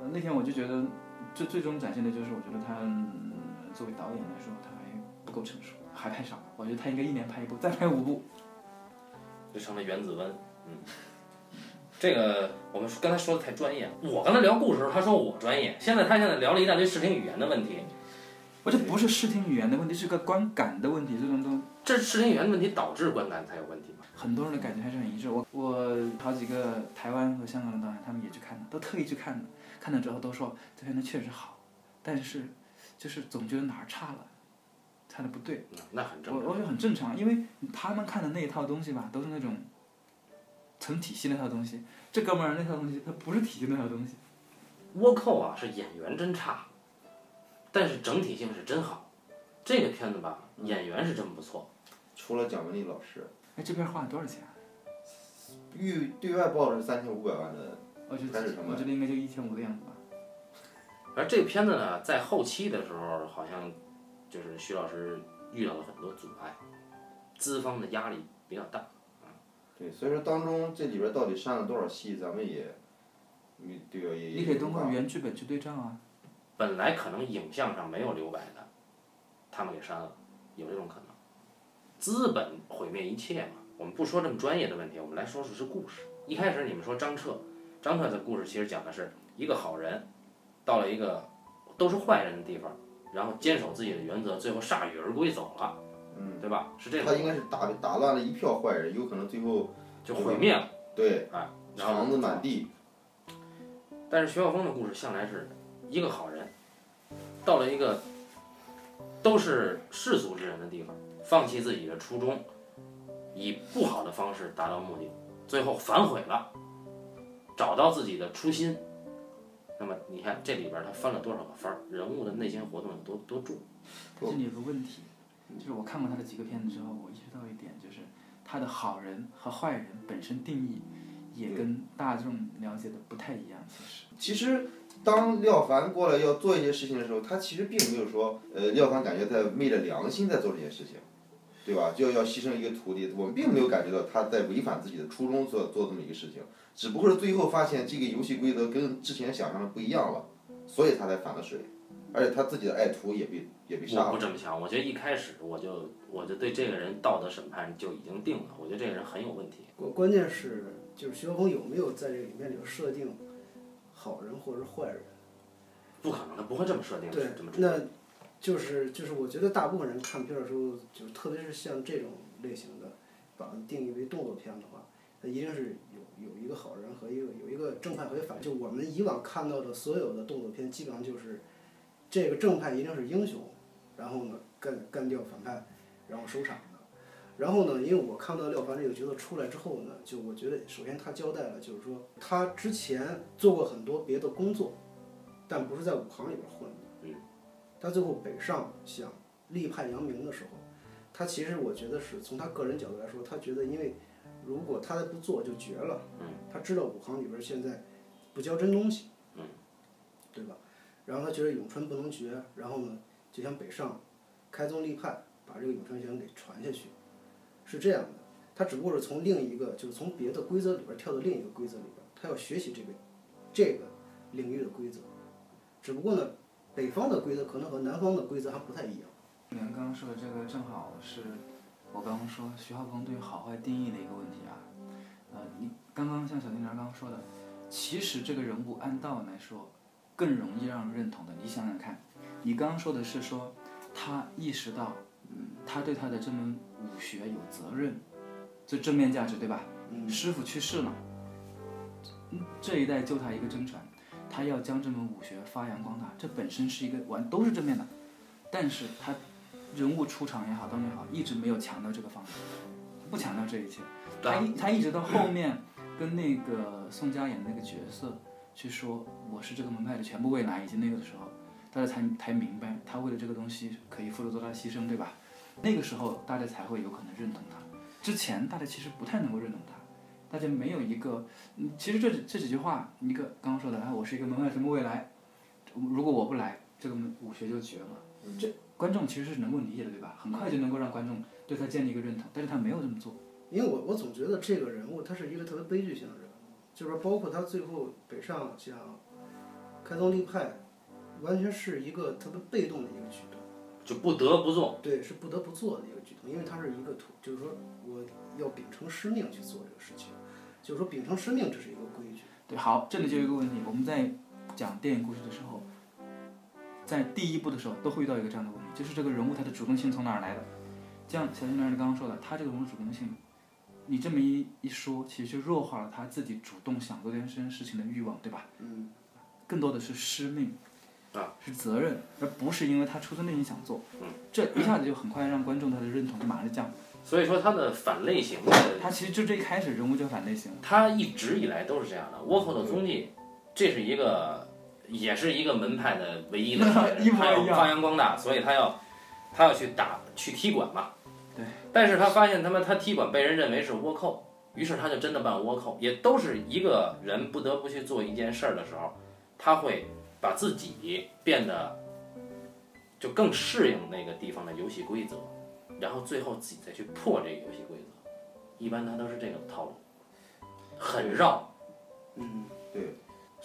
呃，那天我就觉得最最终展现的就是，我觉得他、嗯、作为导演来说，他还不够成熟，还太少了。我觉得他应该一年拍一部，再拍五部。就成了原子温，嗯，这个我们刚才说的太专业了。我刚才聊故事的时候，他说我专业，现在他现在聊了一大堆视听语言的问题。我这不是视听语言的问题，是个观感的问题，这种都。这视听语言的问题导致观感才有问题嘛？很多人的感觉还是很一致。我我好几个台湾和香港的导演，他们也去看了，都特意去看了，看了之后都说这片子确实好，但是就是总觉得哪儿差了，差的不对。嗯那很正常。我我觉得很正常，因为他们看的那一套东西吧，都是那种成体系那套东西。这哥们儿那套东西，他不是体系那套东西。倭寇啊，是演员真差，但是整体性是真好。这个片子吧，演员是真不错，除了蒋雯丽老师，哎，这片花了多少钱啊？预对外报的是三千五百万的，我觉开始成本得我觉得应该就一千五的样子吧。而这个片子呢，在后期的时候，好像就是徐老师遇到了很多阻碍，资方的压力比较大。对，所以说当中这里边到底删了多少戏，咱们也，你对吧？也也你可以通过原剧本去对账啊。本来可能影像上没有留白的，他们给删了，有这种可能。资本毁灭一切嘛。我们不说这么专业的问题，我们来说说是故事。一开始你们说张彻，张彻的故事其实讲的是一个好人，到了一个都是坏人的地方，然后坚守自己的原则，最后铩羽而归走了，嗯，对吧？是这他，应该是打打乱了一票坏人，有可能最后就毁灭了，对哎，然后肠子满地，但是徐晓峰的故事向来是一个好人，到了一个都是世俗之人的地方，放弃自己的初衷，以不好的方式达到目的，最后反悔了，找到自己的初心。那么你看这里边他翻了多少个番儿，人物的内心活动有多多重？这里有个问题，就是我看过他的几个片子之后，我意识到一点，就是他的好人和坏人本身定义也跟大众了解的不太一样。其实，其实，当廖凡过来要做一些事情的时候，他其实并没有说，呃，廖凡感觉在昧着良心在做这些事情，对吧？就要牺牲一个徒弟，我们并没有感觉到他在违反自己的初衷做做这么一个事情，只不过是最后发现这个游戏规则跟之前想象的不一样了，所以他才反了水，而且他自己的爱徒也被也被杀我不。这么想，我觉得一开始我就我就对这个人道德审判就已经定了，我觉得这个人很有问题。关关键是就是徐小峰有没有在这个里面里边设定好人或者是坏人？不可能，他不会这么设定，对这么，那就是就是我觉得大部分人看片儿的时候，就特别是像这种类型的，把它定义为动作片的话，它一定是有有一个好人和一个有一个正派和反。就我们以往看到的所有的动作片，基本上就是这个正派一定是英雄，然后呢干干掉反派，然后收场的。然后呢，因为我看到廖凡这个角色出来之后呢，就我觉得首先他交代了，就是说他之前做过很多别的工作，但不是在武行里边混的。他最后北上想立派扬名的时候，他其实我觉得是从他个人角度来说，他觉得因为如果他再不做就绝了。他知道武行里边现在不教真东西。对吧？然后他觉得咏春不能绝，然后呢就想北上开宗立派，把这个咏春拳给传下去，是这样的。他只不过是从另一个，就是从别的规则里边跳到另一个规则里边，他要学习这个这个领域的规则。只不过呢，北方的规则可能和南方的规则还不太一样。你们刚刚说的这个正好是我刚刚说徐浩峰对好坏定义的一个问题啊。呃，你刚刚像小金莲刚刚说的，其实这个人物按道来说更容易让人认同的。你想想看，你刚刚说的是说他意识到，嗯，他对他的这门武学有责任，这正面价值对吧？嗯师傅去世了，嗯这一代就他一个真传，他要将这门武学发扬光大，这本身是一个完都是正面的，但是他人物出场也好，当也好，一直没有强调这个方面，不强调这一切，他一他一直到后面跟那个宋佳演的那个角色去说我是这个门派的全部未来，以及那个的时候，大家才才明白他为了这个东西可以付出多大的牺牲，对吧？那个时候大家才会有可能认同他。之前大家其实不太能够认同他，大家没有一个，嗯，其实这这几句话，一个刚刚说的，啊，我是一个门派什么未来，如果我不来，这个门武学就绝了。这观众其实是能够理解的，对吧？很快就能够让观众对他建立一个认同，但是他没有这么做。因为我我总觉得这个人物他是一个特别悲剧性的人物，就是说包括他最后北上讲开宗立派，完全是一个特别被动的一个举动。就不得不做。对，是不得不做的一个举动，因为他是一个土，就是说我要秉承师命去做这个事情，就是说秉承师命这是一个规矩。对，好，这里就有一个问题，我们在讲电影故事的时候，在第一部的时候都会遇到一个这样的问题，就是这个人物他的主动性从哪儿来的？像小金老师刚刚说的，他这个人物主动性，你这么一一说，其实就弱化了他自己主动想做这件事情的欲望，对吧？嗯，更多的是师命，啊，是责任，而不是因为他出自内心想做。嗯，这一下子就很快让观众他的认同就马上就降。所以说他的反类型的，他其实就这一开始人物就反类型。他一直以来都是这样的。倭寇的踪迹，这是一个，也是一个门派的唯一的少 一模一样人，他要发扬光大，所以他要他要去打去踢馆嘛。对。但是他发现他妈他踢馆被人认为是倭寇，于是他就真的办倭寇，也都是一个人不得不去做一件事儿的时候，他会把自己变得就更适应那个地方的游戏规则，然后最后自己再去破这个游戏规则。一般他都是这个套路，很绕。嗯，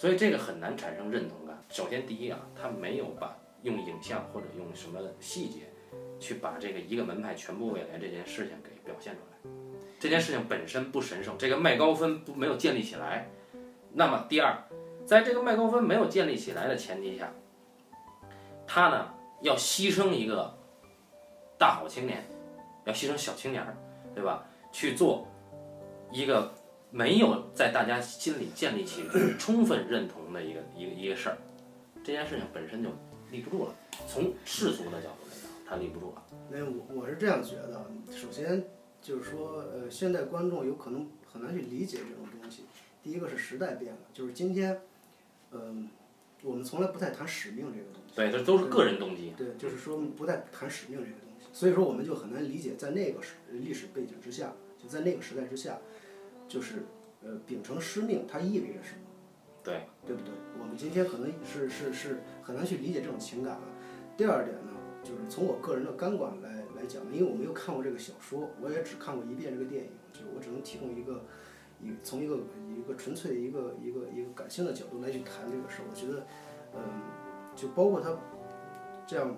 所以这个很难产生认同感。首先，第一啊，他没有把用影像或者用什么细节去把这个一个门派全部未来这件事情给表现出来。这件事情本身不神圣，这个麦高芬不没有建立起来。那么第二，在这个麦高芬没有建立起来的前提下，他呢要牺牲一个大好青年，要牺牲小青年，对吧？去做一个没有在大家心里建立起充分认同的一个一个一个事儿，这件事情本身就立不住了。从世俗的角度来讲，它立不住了。那我我是这样觉得，首先就是说，呃，现在观众有可能很难去理解这种东西。第一个是时代变了，就是今天，嗯、我们从来不太谈使命这个东西。对，这都是个人动机。对，就是说不再谈使命这个东西，所以说我们就很难理解，在那个时历史背景之下，就在那个时代之下，就是呃秉承使命它意味着什么？对，对不对？我们今天可能是是是很难去理解这种情感了。第二点呢，就是从我个人的感官来来讲，因为我没有看过这个小说，我也只看过一遍这个电影，就是我只能提供一个一从一个一个纯粹一个一个一个感性的角度来去谈这个事儿。我觉得，嗯，就包括他这样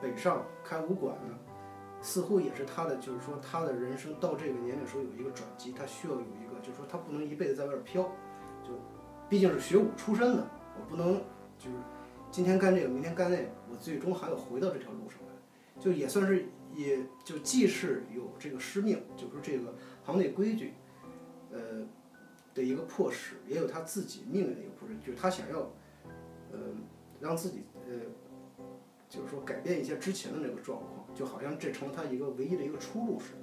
北上开武馆呢，似乎也是他的，就是说他的人生到这个年龄时候有一个转机，他需要有一个，就是说他不能一辈子在外边飘，就毕竟是学武出身的，我不能就是今天干这个，明天干那个，我最终还要回到这条路上来，就也算是，也就既是有这个师命，就是这个行内规矩，呃的一个迫使，也有他自己命运的一个迫使，就是他想要，呃，让自己呃，就是说改变一些之前的那个状况，就好像这成了他一个唯一的一个出路似的，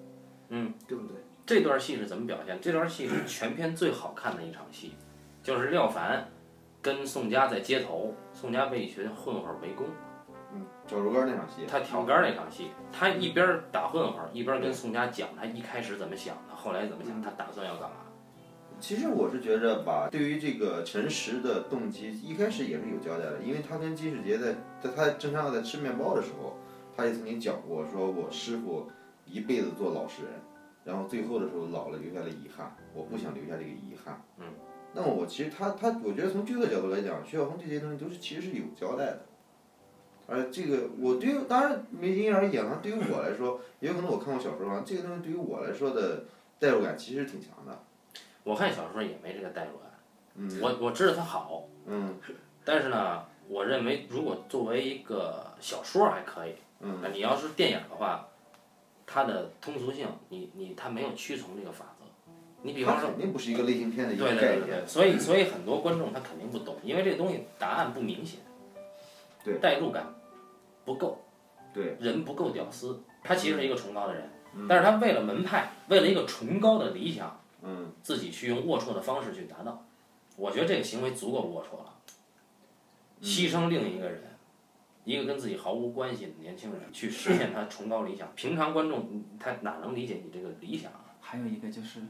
嗯，对不对？这段戏是怎么表现？这段戏是全片最好看的一场戏，就是廖凡跟宋佳在街头，宋佳被一群混混围攻，嗯，脚竹竿那场戏，他挑杆那场戏，他一边打混混，一边跟宋佳讲他一开始怎么想的，后来怎么想，他打算要干嘛。其实我是觉着吧，对于这个陈实的动机，一开始也是有交代的，因为他跟金世杰在在他正常在吃面包的时候，他也曾经讲过，说我师傅一辈子做老实人，然后最后的时候老了留下了遗憾，我不想留下这个遗憾。嗯。那么我其实他他，我觉得从剧作角度来讲，徐小凤这些东西都是其实是有交代的。而这个我对于当然没因人而异啊，对于我来说，也有可能我看过小说啊，这个东西对于我来说的代入感其实挺强的。我看小说也没这个代入感，嗯我我知道它好，嗯 但是呢，我认为如果作为一个小说还可以，嗯。那你要是电影的话，它的通俗性，你你它没有屈从这个法则。你比方说，它肯定不是一个类型片的一个对概念。对对对，所以所以很多观众他肯定不懂，因为这个东西答案不明显，对。代入感不够，对，人不够屌丝，他其实是一个崇高的人，嗯。但是他为了门派，为了一个崇高的理想，嗯，自己去用龌龊的方式去达到，我觉得这个行为足够龌龊了，牺牲另一个人，一个跟自己毫无关系的年轻人去实现他崇高理想，平常观众他哪能理解你这个理想啊？还有一个就是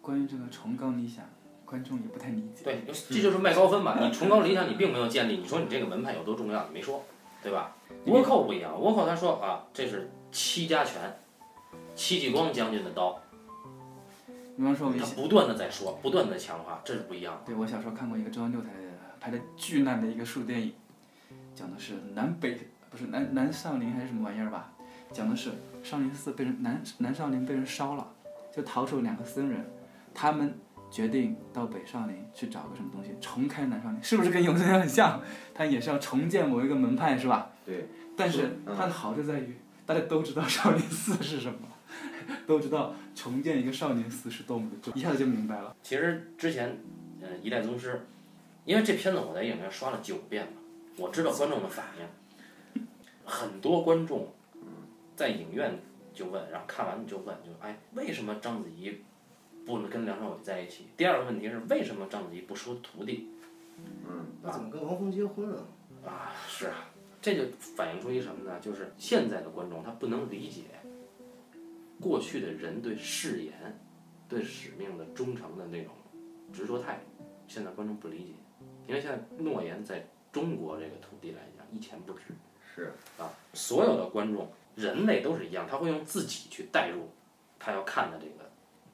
关于这个崇高理想，观众也不太理解。对，这就是卖高分嘛。你崇高理想你并没有建立，你说你这个门派有多重要，你没说，对吧？倭寇不一样，倭寇他说啊，这是戚家拳，戚继光将军的刀，比方说他，不断的在说，不断的强化，这是不一样的。对我小时候看过一个中央六台拍的巨烂的一个术电影，讲的是南北不是南南少林还是什么玩意儿吧，讲的是少林寺被人南南少林被人烧了，就逃出两个僧人，他们决定到北少林去找个什么东西重开南少林，是不是跟永生很像？他也是要重建某一个门派是吧？对。但是嗯它的好就在于大家都知道少林寺是什么，都知道重建一个少林寺是多么的重，一下子就明白了。其实之前，呃，一代宗师，因为这片子我在影院刷了九遍了，我知道观众的反应，很多观众在影院就问，然后看完就问，就哎，为什么章子怡不能跟梁朝伟在一起？第二个问题是为什么章子怡不收徒弟？嗯，那怎么跟王峰结婚啊？啊，是啊，这就反映出一什么呢？就是现在的观众他不能理解过去的人对誓言、对使命的忠诚的那种执着态度，现在观众不理解，因为现在诺言在中国这个土地来讲一钱不值。是啊，所有的观众，人类都是一样，他会用自己去代入他要看的这个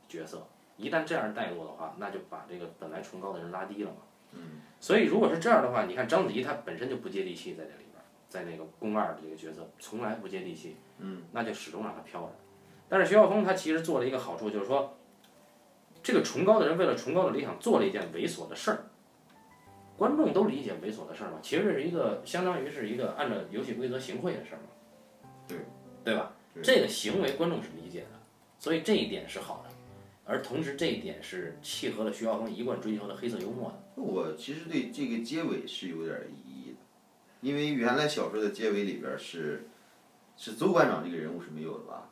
角色。一旦这样代入的话，那就把这个本来崇高的人拉低了嘛。嗯。所以如果是这样的话，你看章子怡她本身就不接地气，在这里边，在那个宫二的这个角色从来不接地气。嗯。那就始终让他飘着。但是徐晓峰他其实做了一个好处，就是说，这个崇高的人为了崇高的理想做了一件猥琐的事儿。观众都理解猥琐的事儿嘛，其实这是一个相当于是一个按照游戏规则行贿的事儿嘛，对对吧？对这个行为观众是理解的，所以这一点是好的，而同时这一点是契合了徐浩峰一贯追求的黑色幽默的。我其实对这个结尾是有点儿疑义的，因为原来小说的结尾里边儿是是邹馆长这个人物是没有的吧？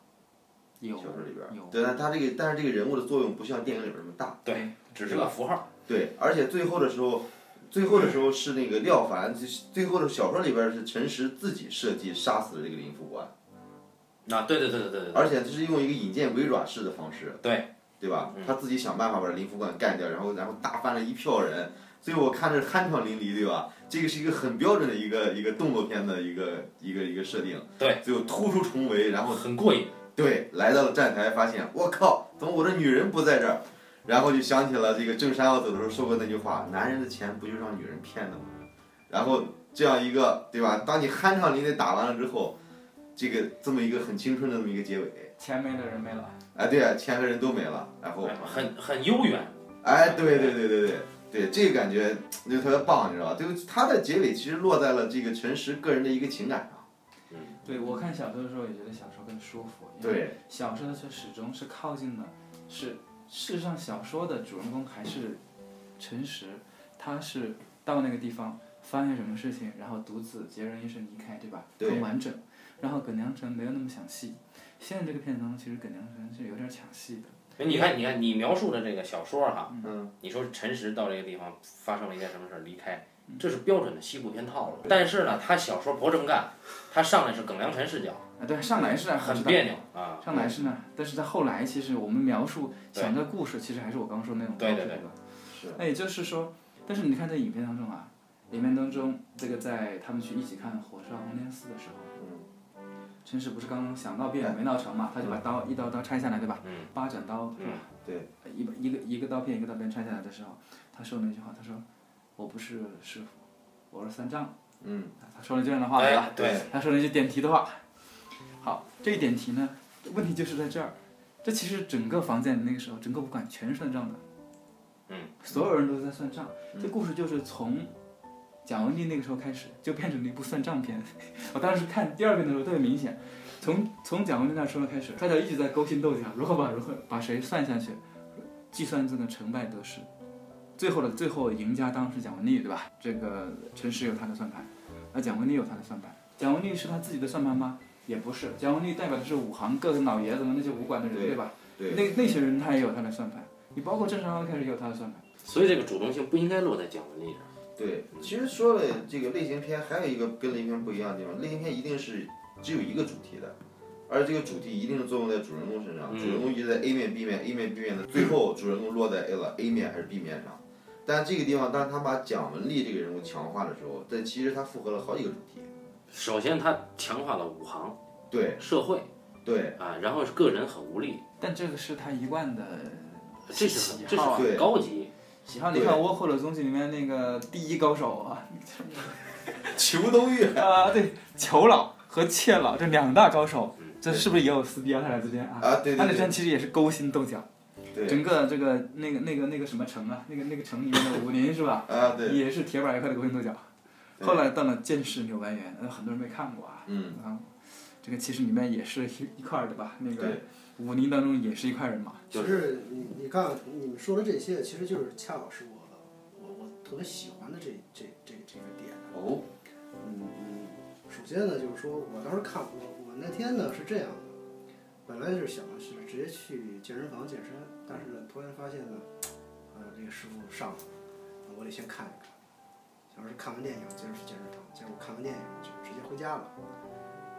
有小说里边儿有，对，但他这个但是这个人物的作用不像电影里边儿那么大。对，只是个符号。对，而且最后的时候，最后的时候是那个廖凡，就是最后的小说里边儿是陈实自己设计杀死了这个林副官，啊，对对对对对对，而且这是用一个引荐鬼爪式的方式，对，对吧？嗯他自己想办法把林副官干掉，然后然后打翻了一票人，所以我看着酣畅淋漓，对吧？这个是一个很标准的一个一个动作片的一个一个一个设定，对，最后突出重围，然后很过瘾。对，来到了站台，发现我靠，怎么我的女人不在这儿？然后就想起了这个郑山要走的时候说过那句话：“男人的钱不就让女人骗的吗？”然后这样一个，对吧？当你酣畅淋漓打完了之后，这个这么一个很青春的这么一个结尾，钱没了人没了，哎，对啊，钱和人都没了，然后，很很悠远。哎，对对对对对对，这个感觉就特别棒，你知道吧？就是它的结尾其实落在了这个陈实个人的一个情感上。对我看小说的时候也觉得小说更舒服，因为对，小说的却始终是靠近的，是事实上小说的主人公还是陈实，他是到那个地方发现什么事情，然后独自孑然一身离开，对吧？对很完整。然后耿良辰没有那么抢戏，现在这个片中其实耿良辰是有点抢戏的。你看，你看，你描述的这个小说哈，嗯，你说陈实到这个地方发生了一件什么事儿离开，这是标准的西部片套路。但是呢，他小说不这么干，他上来是耿良辰视角，啊，对，上来是很别扭啊。上来是呢，但是在后来，其实我们描述讲的故事，其实还是我刚刚说那种对对对方式的。是那也就是说，但是你看在影片当中啊，影片当中这个在他们去一起看《火烧红莲寺》的时候，嗯，陈实不是刚刚想闹变没闹成嘛，他就把刀一刀刀拆下来，对吧？嗯八斩刀是吧？对。一把一个一个刀片一个刀片拆下来的时候，他说那句话，他说：“我不是师傅，我是三丈。嗯，”他说了这样的话，对吧哎？对，他说了一句点题的话。好，这一点题呢，问题就是在这儿。这其实整个房间里那个时候，整个武馆全是算账的。嗯。所有人都在算账。这故事就是从蒋雯丽那个时候开始，就变成了一部算账片。我当时看第二遍的时候特别明显，从从蒋雯丽那时候开始，大家一直在勾心斗角，如何把如何把谁算下去，计算这个成败得失。最后的最后赢家当然是蒋雯丽，对吧？这个陈实有他的算盘，而蒋雯丽有他的算盘。蒋雯丽是他自己的算盘吗？也不是，蒋雯丽代表的是武行各个老爷子们那些武馆的人，对对吧？对，那那些人他也有他的算盘，你包括郑少开始也有他的算盘。所以这个主动性不应该落在蒋雯丽这儿。对，其实说了这个类型片，还有一个跟类型片不一样的地方，类型片一定是只有一个主题的，而这个主题一定是作用在主人公身上，嗯主人公一直在 A 面、B 面、A 面、B 面的，最后主人公落在 A 了 A 面还是 B 面上。但这个地方，当他把蒋雯丽这个人物强化的时候，但其实他复合了好几个主题。首先，他强化了武行、对社会对啊，然后是个人很无力，但这个是他一贯的这是很这是喜好啊。对很高级。喜好，你看《倭寇的踪迹》里面那个第一高手啊，裘东岳，啊对，裘老和妾老这两大高手嗯，这是不是也有撕逼啊？他俩之间啊？啊，对他俩之间其实也是勾心斗角。整个这个那个那个那个什么城啊，那个那个城里面的武林是吧？啊对，也是铁板一块的勾心斗角。对后来到了《剑士柳白猿》，呃，很多人没看过啊。嗯，啊，这个其实里面也是一一块儿的吧？那个武林当中也是一块人马。就是你你看你们说的这些，其实就是恰好是我我我特别喜欢的这这这这个点。哦，嗯嗯，首先呢，就是说我当时看我我那天呢是这样的，本来是想是直接去健身房健身，但是呢突然发现呢，呃这个师傅上了，我得先看一看。当时看完电影接着去健身房，结果看完电影就直接回家了。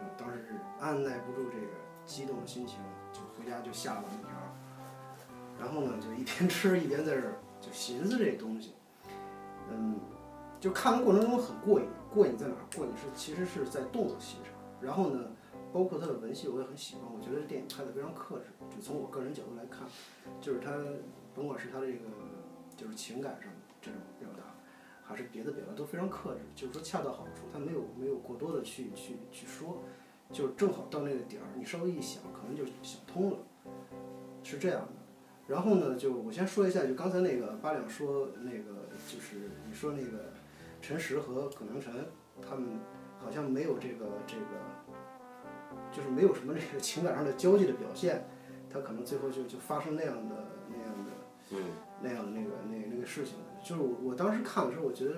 嗯，当时是按耐不住这个激动的心情，就回家就下了面条，然后呢就一边吃一边在这儿就寻思这东西。嗯，就看的过程中很过瘾，过瘾在哪儿？过瘾是其实是在动作戏上，然后呢，包括他的文戏我也很喜欢，我觉得这电影拍的非常克制，就从我个人角度来看，就是他甭管是他这个就是情感上这种表达，还是别的表达都非常克制，就是说恰到好处，他没有没有过多的去去去说，就是正好到那个点儿，你稍微一想，可能就想通了，是这样的。然后呢，就我先说一下，就刚才那个八两说那个，就是你说那个陈实和葛良辰他们好像没有这个这个，就是没有什么这个情感上的交际的表现，他可能最后就就发生那样的那样的嗯那样的那个那那个事情。就是我我当时看的时候，我觉得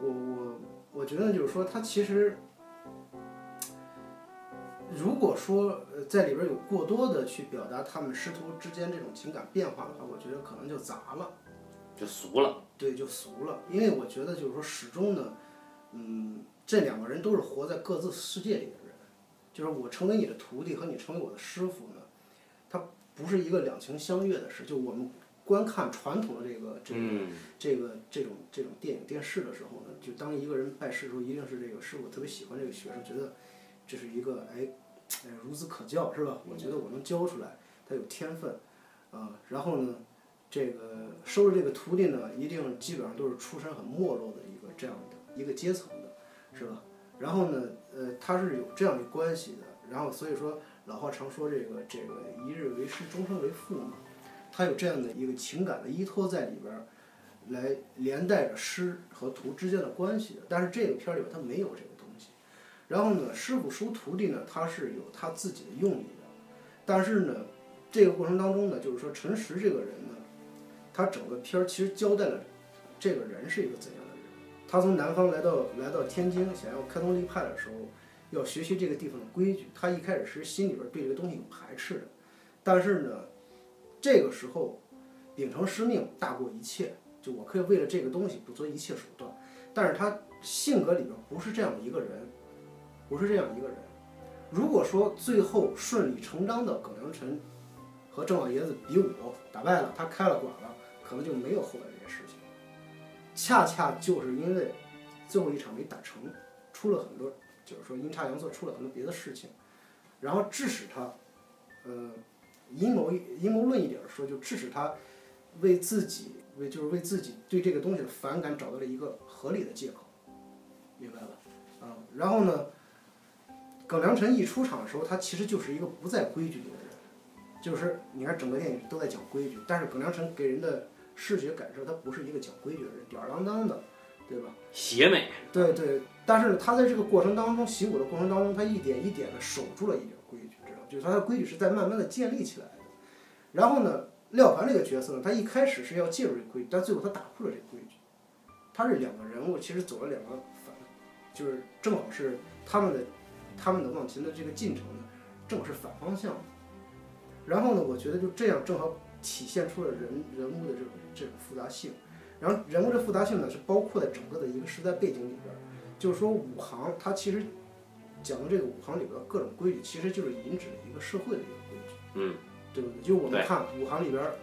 我我我觉得就是说他其实。如果说呃在里边有过多的去表达他们师徒之间这种情感变化的话，我觉得可能就杂了。就俗了。对，就俗了。因为我觉得就是说，始终呢，嗯，这两个人都是活在各自世界里的人。就是我成为你的徒弟和你成为我的师傅呢，它不是一个两情相悦的事。就我们观看传统的这个这个、嗯这个这种这种电影电视的时候呢，就当一个人拜师的时候，一定是这个师傅特别喜欢这个学生，觉得这是一个哎哎孺子可教是吧？我觉得我能教出来，他有天分啊、然后呢，这个收了这个徒弟呢，一定基本上都是出身很没落的一个这样的一个阶层的，是吧？然后呢，呃，他是有这样的关系的。然后所以说，老话常说这个这个一日为师，终身为父嘛，他有这样的一个情感的依托在里边儿，来连带着师和徒之间的关系的。但是这个片儿里边儿他没有这个东西。然后呢，师傅收徒弟呢，他是有他自己的用意的。但是呢，这个过程当中呢，就是说陈实这个人呢，他整个片儿其实交代了这个人是一个怎样的人。他从南方来到来到天津，想要开宗立派的时候，要学习这个地方的规矩。他一开始是心里边对这个东西有排斥的，但是呢，这个时候秉承师命大过一切，就我可以为了这个东西不择一切手段。但是他性格里边不是这样一个人，不是这样一个人。如果说最后顺理成章的耿良辰和郑老爷子比武打败了，他开了馆了，可能就没有后来这些事情。恰恰就是因为最后一场没打成，出了很多，就是说阴差阳错出了很多别的事情，然后致使他，呃，阴谋阴谋论一点儿说，就致使他为自己为就是为自己对这个东西的反感找到了一个合理的借口，明白吧？啊、然后呢，耿良辰一出场的时候，他其实就是一个不在规矩里的人，就是你看整个电影都在讲规矩，但是耿良辰给人的视觉感受，他不是一个讲规矩的人，吊儿郎当的，对吧？邪美。对对，但是，他在这个过程当中，习武的过程当中，他一点一点的守住了一点？就是他的规矩是在慢慢的建立起来的。然后呢，廖凡这个角色呢，他一开始是要介入这个规矩，但最后他打破了这个规矩。他这两个人物其实走了两个反，就是正好是他们的他们的往前的这个进程呢，正好是反方向的。然后呢，我觉得就这样正好体现出了人人物的这种这种复杂性。然后人物的复杂性呢，是包括在整个的一个时代背景里边。就是说，武行它其实讲的这个武行里边各种规矩，其实就是引指了一个社会的一个规矩，嗯，对不对？就我们看武行里边儿，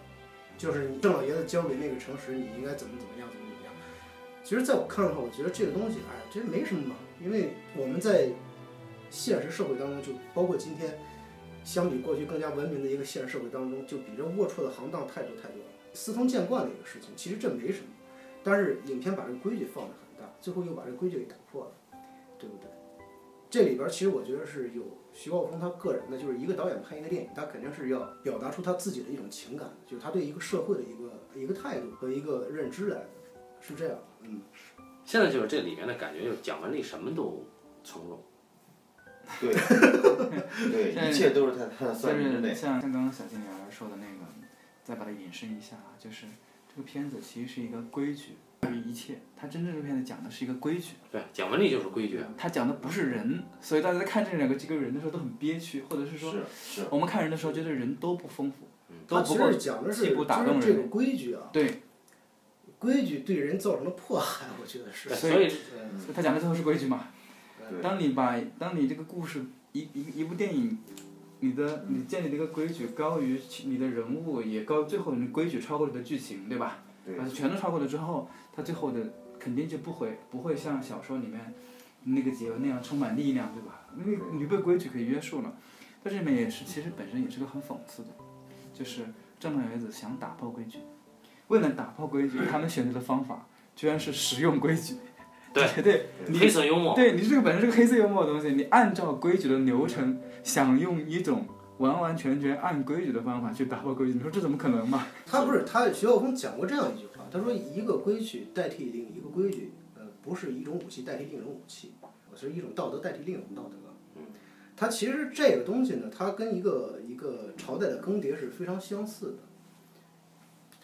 就是你郑老爷子交给那个程实，你应该怎么怎么样，怎么怎么样。其实，在我看的话，我觉得这个东西，哎，这没什么嘛，因为我们在现实社会当中，就包括今天，相比过去更加文明的一个现实社会当中，就比这龌龊的行当太多太多了，司空见惯的一个事情。其实这没什么，但是影片把这个规矩放得很大，最后又把这个规矩给打破了，对不对？这里边其实我觉得是有徐浩峰他个人的，就是一个导演拍一个电影，他肯定是要表达出他自己的一种情感，就是他对一个社会的一个一个态度和一个认知来的，是这样，嗯。现在就是这里面的感觉，就是蒋雯丽什么都从容。对，对，一切都是他他的算计之内。是像像刚刚小金莲说的那个，再把它引申一下啊，就是这个片子其实是一个规矩，关于一切，它真正这个片子讲的是一个规矩，对，蒋雯丽就是规矩。它讲的不是人，所以大家在看这两个几个人的时候都很憋屈，或者是说是是，我们看人的时候觉得人都不丰富，嗯都不够他其实讲的是既不打动人这个人规矩啊，对，规矩对人造成了迫害，我觉得是。对所以对他讲的最后是规矩嘛。当你把当你这个故事一一一部电影，你的你建立的一个规矩高于你的人物，也高最后你的规矩超过你的剧情，对吧？对而且全都超过了之后，他最后的肯定就不会不会像小说里面那个结尾那样充满力量，对吧？因为你被规矩给约束了。但这里面也是其实本身也是个很讽刺的，就是正当原子想打破规矩，为了打破规矩，他们选择的方法居然是使用规矩。对对，你黑色幽默，对你这个本身是个黑色幽默的东西，你按照规矩的流程，想用一种完完全全按规矩的方法去打破规矩，你说这怎么可能嘛？他不是他徐晓峰讲过这样一句话，他说一个规矩代替另一个规矩，呃，不是一种武器代替另一种武器，是一种道德代替另一种道德。嗯，它其实这个东西呢，它跟一个一个朝代的更迭是非常相似的。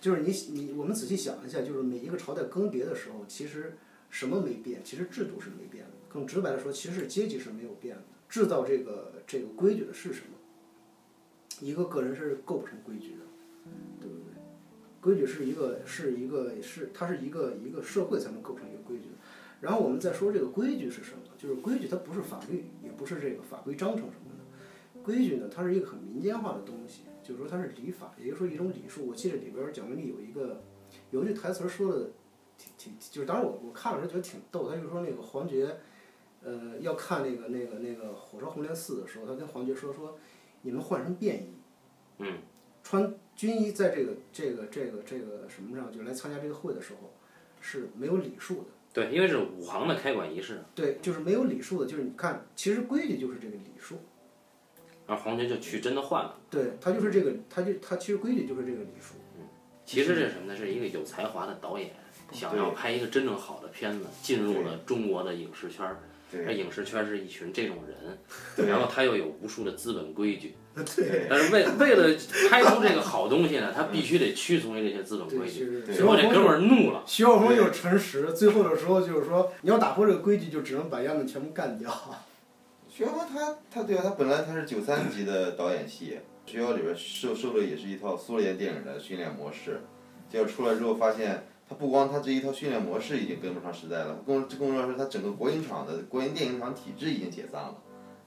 就是你你我们仔细想一下，就是每一个朝代更迭的时候，其实什么没变？其实制度是没变的。更直白的说，其实是阶级是没有变的。制造这个这个规矩的是什么？一个个人是构不成规矩的，对不对？规矩是一个是一个是它是一个一个社会才能构成一个规矩。然后我们再说这个规矩是什么？就是规矩它不是法律，也不是这个法规章程什么的。规矩呢，它是一个很民间化的东西，就是说它是礼法，也就是说一种礼数。我记得里边儿蒋雯丽有一个有一句台词儿说的挺挺，就是当时我我看了时候觉得挺逗，他就说那个黄觉，呃，要看那个那个那个火烧红莲寺的时候，他跟黄觉说说，你们换成便衣，嗯，穿军衣在这个这个这个这个什么上就来参加这个会的时候是没有礼数的。对，因为是武行的开馆仪式，对，就是没有礼数的，就是你看，其实规矩就是这个礼数，然后黄觉就去真的换了。对，他就是这个，他就他其实规矩就是这个礼数。其实这是什么呢？是一个有才华的导演，想要拍一个真正好的片子，进入了中国的影视圈儿。对这影视圈是一群这种人，对然后他又有无数的资本规矩，对，但是为为了拍出这个好东西呢，他必须得屈从于这些资本，规矩。最后这哥们儿怒了，徐浩峰又诚实，最后的时候就是说，你要打破这个规矩，就只能把丫们全部干掉。徐浩峰他他对啊，他本来他是九三级的导演系，学校里边受受的也是一套苏联电影的训练模式，结果出来之后发现，他不光他这一套训练模式已经跟不上时代了，更更重要是他整个国营厂的国营电影厂体制已经解散了，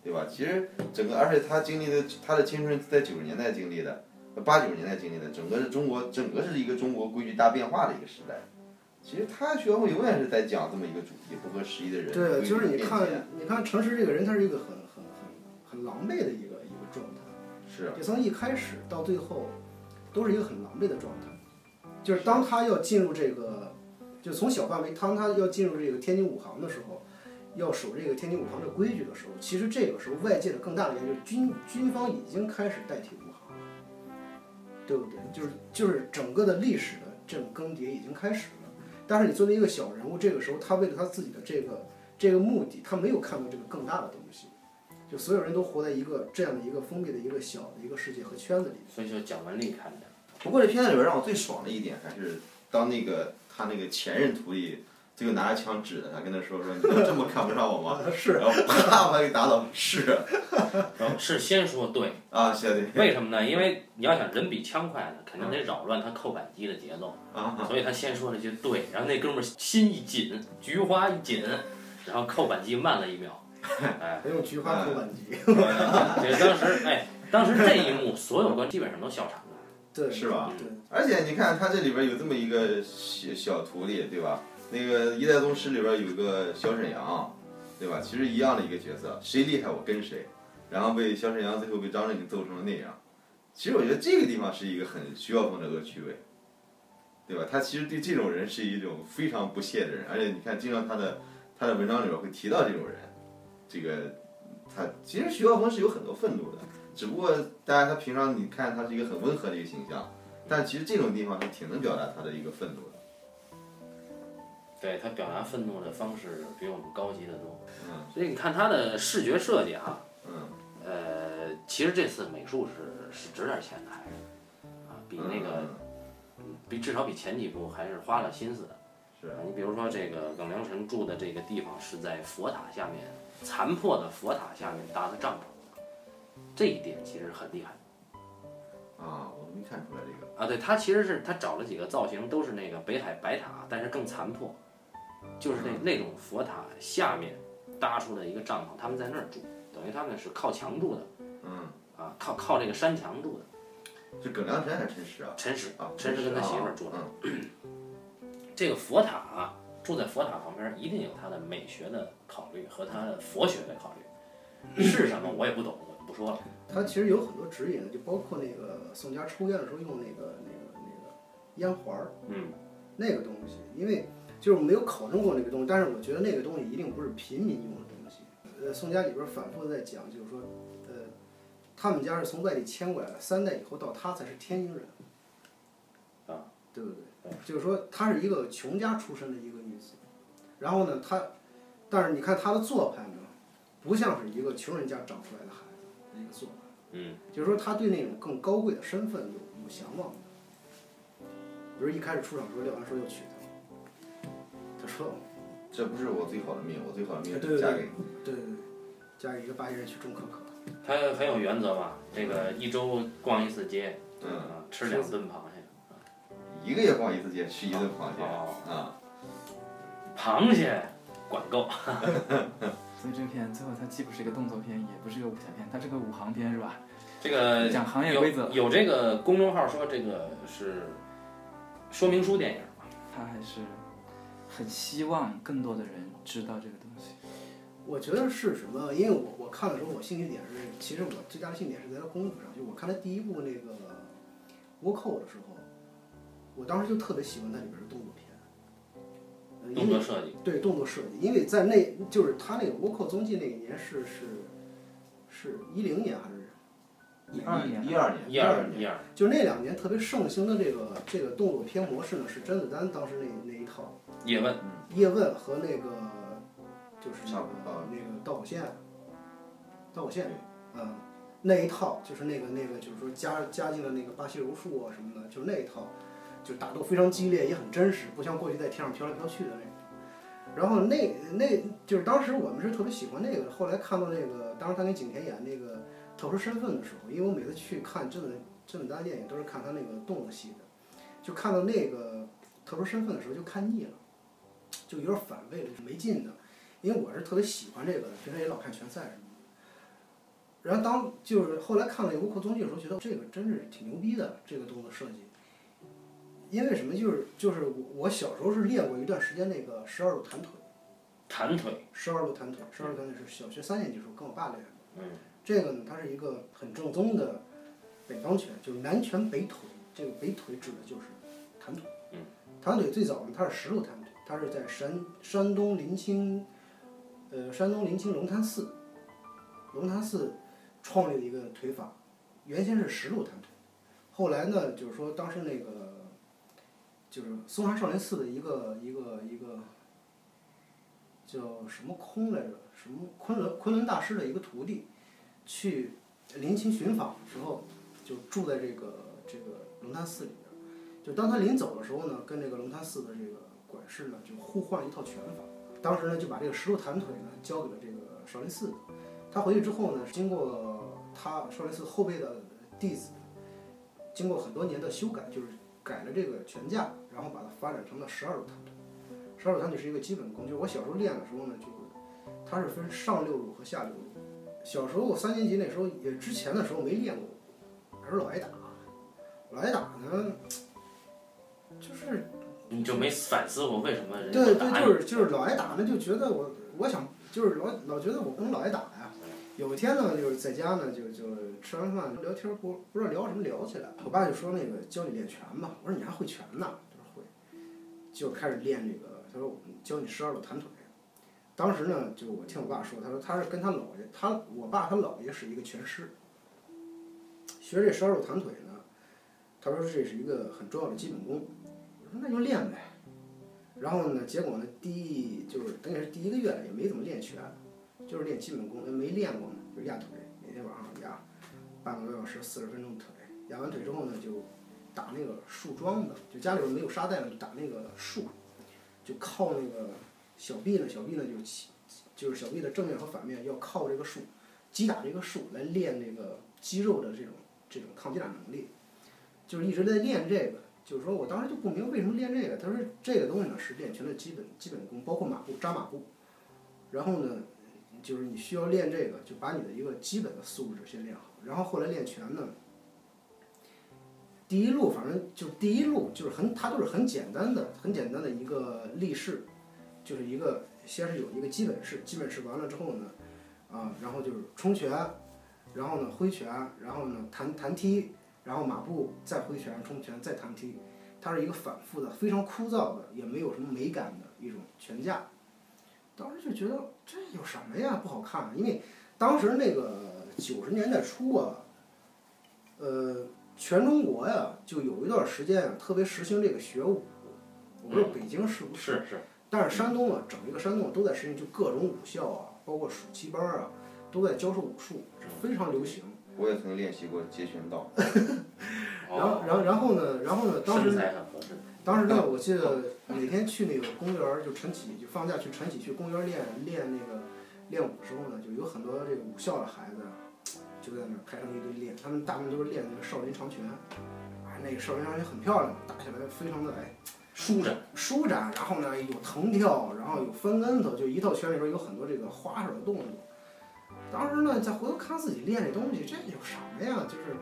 对吧？其实整个而且他经历的他的青春在九十年代经历的，八九十年代经历的，整个是中国整个是一个中国规矩大变化的一个时代。其实他学会永远是在讲这么一个主题，不合时宜的人。对，就是你看，你看诚实这个人，他是一个很很很很狼狈的一个一个状态。是啊就从一开始到最后，都是一个很狼狈的状态。就是当他要进入这个，就从小范围，当他要进入这个天津武行的时候，要守这个天津武行的规矩的时候，其实这个时候外界的更大的原因就是军军方已经开始代替武行了，对不对？就是就是整个的历史的这种更迭已经开始了。但是你作为一个小人物，这个时候他为了他自己的这个这个目的，他没有看到这个更大的东西。就所有人都活在一个这样的一个封闭的一个小的一个世界和圈子里。所以就蒋雯丽看的。不过这片子里边让我最爽的一点，还是当那个他那个前任徒弟，最后拿着枪指着他，跟他说说：“你就这么看不上我吗？”是然后啪 把他给打倒。是然 后是先说对，啊，先对为什么呢？因为你要想人比枪快呢，肯定得扰乱他扣扳机的节奏，啊，所以他先说了句对，然后那哥们儿心一紧，菊花一紧，然后扣扳机慢了一秒，哎，还用菊花扣扳机。这个当时哎，当时这一幕所有观基本上都笑场了。对，是吧对，而且你看他这里边有这么一个小小徒弟，对吧？那个《一代宗师》里边有一个小沈阳，对吧？其实一样的一个角色，谁厉害我跟谁，然后被小沈阳最后被张震给揍成了那样。其实我觉得这个地方是一个很需要风的恶趣味，对吧？他其实对这种人是一种非常不屑的人，而且你看，经常他的他的文章里边会提到这种人，这个他其实徐浩峰是有很多愤怒的，只不过大家他平常你看他是一个很温和的一个形象，但其实这种地方是挺能表达他的一个愤怒的。对他表达愤怒的方式比我们高级得多，嗯所以你看他的视觉设计哈，嗯呃，其实这次美术是是值点钱的，还是啊，比那个比至少比前几部还是花了心思的。是啊，你比如说这个耿良辰住的这个地方是在佛塔下面残破的佛塔下面搭的帐篷，这一点其实很厉害。啊，我没看出来这个。啊，对，他其实是他找了几个造型，都是那个北海白塔，但是更残破，就是那那种佛塔下面搭出的一个帐篷，他们在那儿住，等于他们是靠墙住的，嗯，啊，靠靠这个山墙住的。是耿良辰还是陈实啊？陈实啊，陈实跟他媳妇住的。嗯 这个佛塔啊，住在佛塔旁边，一定有它的美学的考虑和它的佛学的考虑。是什么我也不懂，不说了。他其实有很多指引，就包括那个宋佳抽烟的时候用那个那个那个烟环儿，嗯，那个东西，因为就是我没有考证过那个东西，但是我觉得那个东西一定不是平民用的东西。呃，宋佳里边儿反复地在讲，就是说，呃，他们家是从外地迁过来的，三代以后到他才是天津人，啊，对不对？就是说，她是一个穷家出身的一个女子，然后呢，她，但是你看她的做派呢，不像是一个穷人家长出来的孩子的一个做法。嗯，就是说他对那种更高贵的身份有有向往的。比如一开始出场的时候，廖凡说要娶她，他说这不是我最好的命，我最好的命是嫁给你。对对对，嫁给一个巴西人去种可可。他很有原则嘛，这个一周逛一次街，嗯，啊，吃两顿螃蟹。一个月逛一次街，吃一顿螃蟹哦啊。螃蟹管够。所以这个片最后它既不是一个动作片，也不是一个武侠片，它是个武行片是吧？这个讲行业规则，有这个公众号说这个是说明书电影嘛？他还是很希望更多的人知道这个东西。我觉得是什么？因为我我看的时候，我兴趣点是，其实我最大的兴趣点是在他功夫上。就我看他第一部那个《倭寇》的时候，我当时就特别喜欢它里边的动作片。呃因为动作设计。对动作设计，因为在那就是他那个《倭寇踪迹》那一年是是是一零年还是？一二年一二年，一二一二，就那两年特别盛行的这个这个动作片模式呢，是甄子丹当时那那一套叶问，叶问和那个就是那个那个导火线，导火线，嗯，那一套就是那个那个就是说加加进了那个巴西柔术啊什么的，就是那一套，就打斗非常激烈，也很真实，不像过去在天上飘来飘去的那种。然后那那就是当时我们是特别喜欢那个，后来看到那个，当时他跟景甜演那个特殊身份的时候，因为我每次去看甄子甄子丹电影都是看他那个动作戏的，就看到那个特殊身份的时候就看腻了，就有点反胃了，没劲的。因为我是特别喜欢这个的，平时也老看拳赛什么的。然后当就是后来看了《倭寇踪迹》的时候，觉得这个真是挺牛逼的，这个动作设计。因为什么？就是就是我我小时候是练过一段时间那个十二路弹腿，弹腿，十二路弹腿，十二路弹腿是小学三年级时候跟我爸练的。嗯，这个呢，它是一个很正宗的北方拳，就是南拳北腿。这个北腿指的就是弹腿。嗯。弹腿最早呢，它是十路弹腿，它是在山山东临清，呃，山东临清龙潭寺，龙潭寺创立的一个腿法，原先是十路弹腿，后来呢，就是说当时那个，就是嵩山少林寺的一个一个一个叫什么空来着？什么昆仑昆仑大师的一个徒弟，去临清寻访的时候，就住在这个这个龙潭寺里边。就当他临走的时候呢，跟这个龙潭寺的这个管事呢，就互换了一套拳法。当时呢，就把这个石头弹腿呢交给了这个少林寺。他回去之后呢，经过他少林寺后辈的弟子，经过很多年的修改，就是改了这个拳架，然后把它发展成了十二路弹腿。十二路弹腿是一个基本功，就是我小时候练的时候呢，就是它是分上六路和下六路。小时候我三年级那时候也之前的时候没练过，还是老挨打，老挨打呢，就是你就没反思过为什么人家对对，就是就是老挨打呢，就觉得我我想就是老老觉得我不能老挨打呀。有一天呢，就是在家呢，就就吃完饭聊天，不不知道聊什么聊起来。我爸就说那个教你练拳吧，我说你还会拳呢？就开始练这个。他说我教你十二路弹腿。当时呢，就我听我爸说，他说他是跟他姥爷，他我爸他姥爷是一个拳师，学这十二路弹腿呢，他说这是一个很重要的基本功。我说那就练呗。然后呢，结果呢，第一就是等于是第一个月也没怎么练拳，就是练基本功，没练过嘛，就压腿，每天晚上压半个多小时，四十分钟的腿。压完腿之后呢，就打那个树桩子，就家里边没有沙袋呢，就打那个树，就靠那个小臂呢，小臂呢就起，就是小臂的正面和反面要靠这个树，击打这个树来练这个肌肉的这种这种抗击打能力。就是一直在练这个。就是说我当时就不明白为什么练这个。他说这个东西呢是练拳的基本基本功，包括马步扎马步。然后呢，就是你需要练这个，就把你的一个基本的素质先练好。然后后来练拳呢，第一路反正就第一路就是很，它都是很简单的、很简单的一个立式，就是一个先是有一个基本式，基本式完了之后呢，啊，然后就是冲拳，然后呢挥拳，然后呢弹弹踢，然后马步再挥拳冲拳再弹踢，它是一个反复的、非常枯燥的，也没有什么美感的一种拳架。当时就觉得这有什么呀，不好看，因为当时那个九十年代初啊，呃。全中国呀，就有一段时间啊，特别实行这个学武。我不知道北京是不是，是，但是山东啊，整一个山东都在实行，就各种武校啊，包括暑期班啊，都在教授武术，非常流行。我也曾练习过截拳道。然后，然后，然后呢？然后呢？当时，当时呢，我记得每天去那个公园儿，就晨起，就放假去晨起去公园练练那个练武的时候呢，就有很多这个武校的孩子。就在那儿排成一堆练，他们大部分都是练那个少林长拳，啊，那个少林长拳很漂亮，打起来非常的哎，舒展，舒展，然后呢有腾跳，然后有翻跟头，就一套拳里边有很多这个花式的动作。当时呢再回头看自己练这东西，这有什么呀？就是，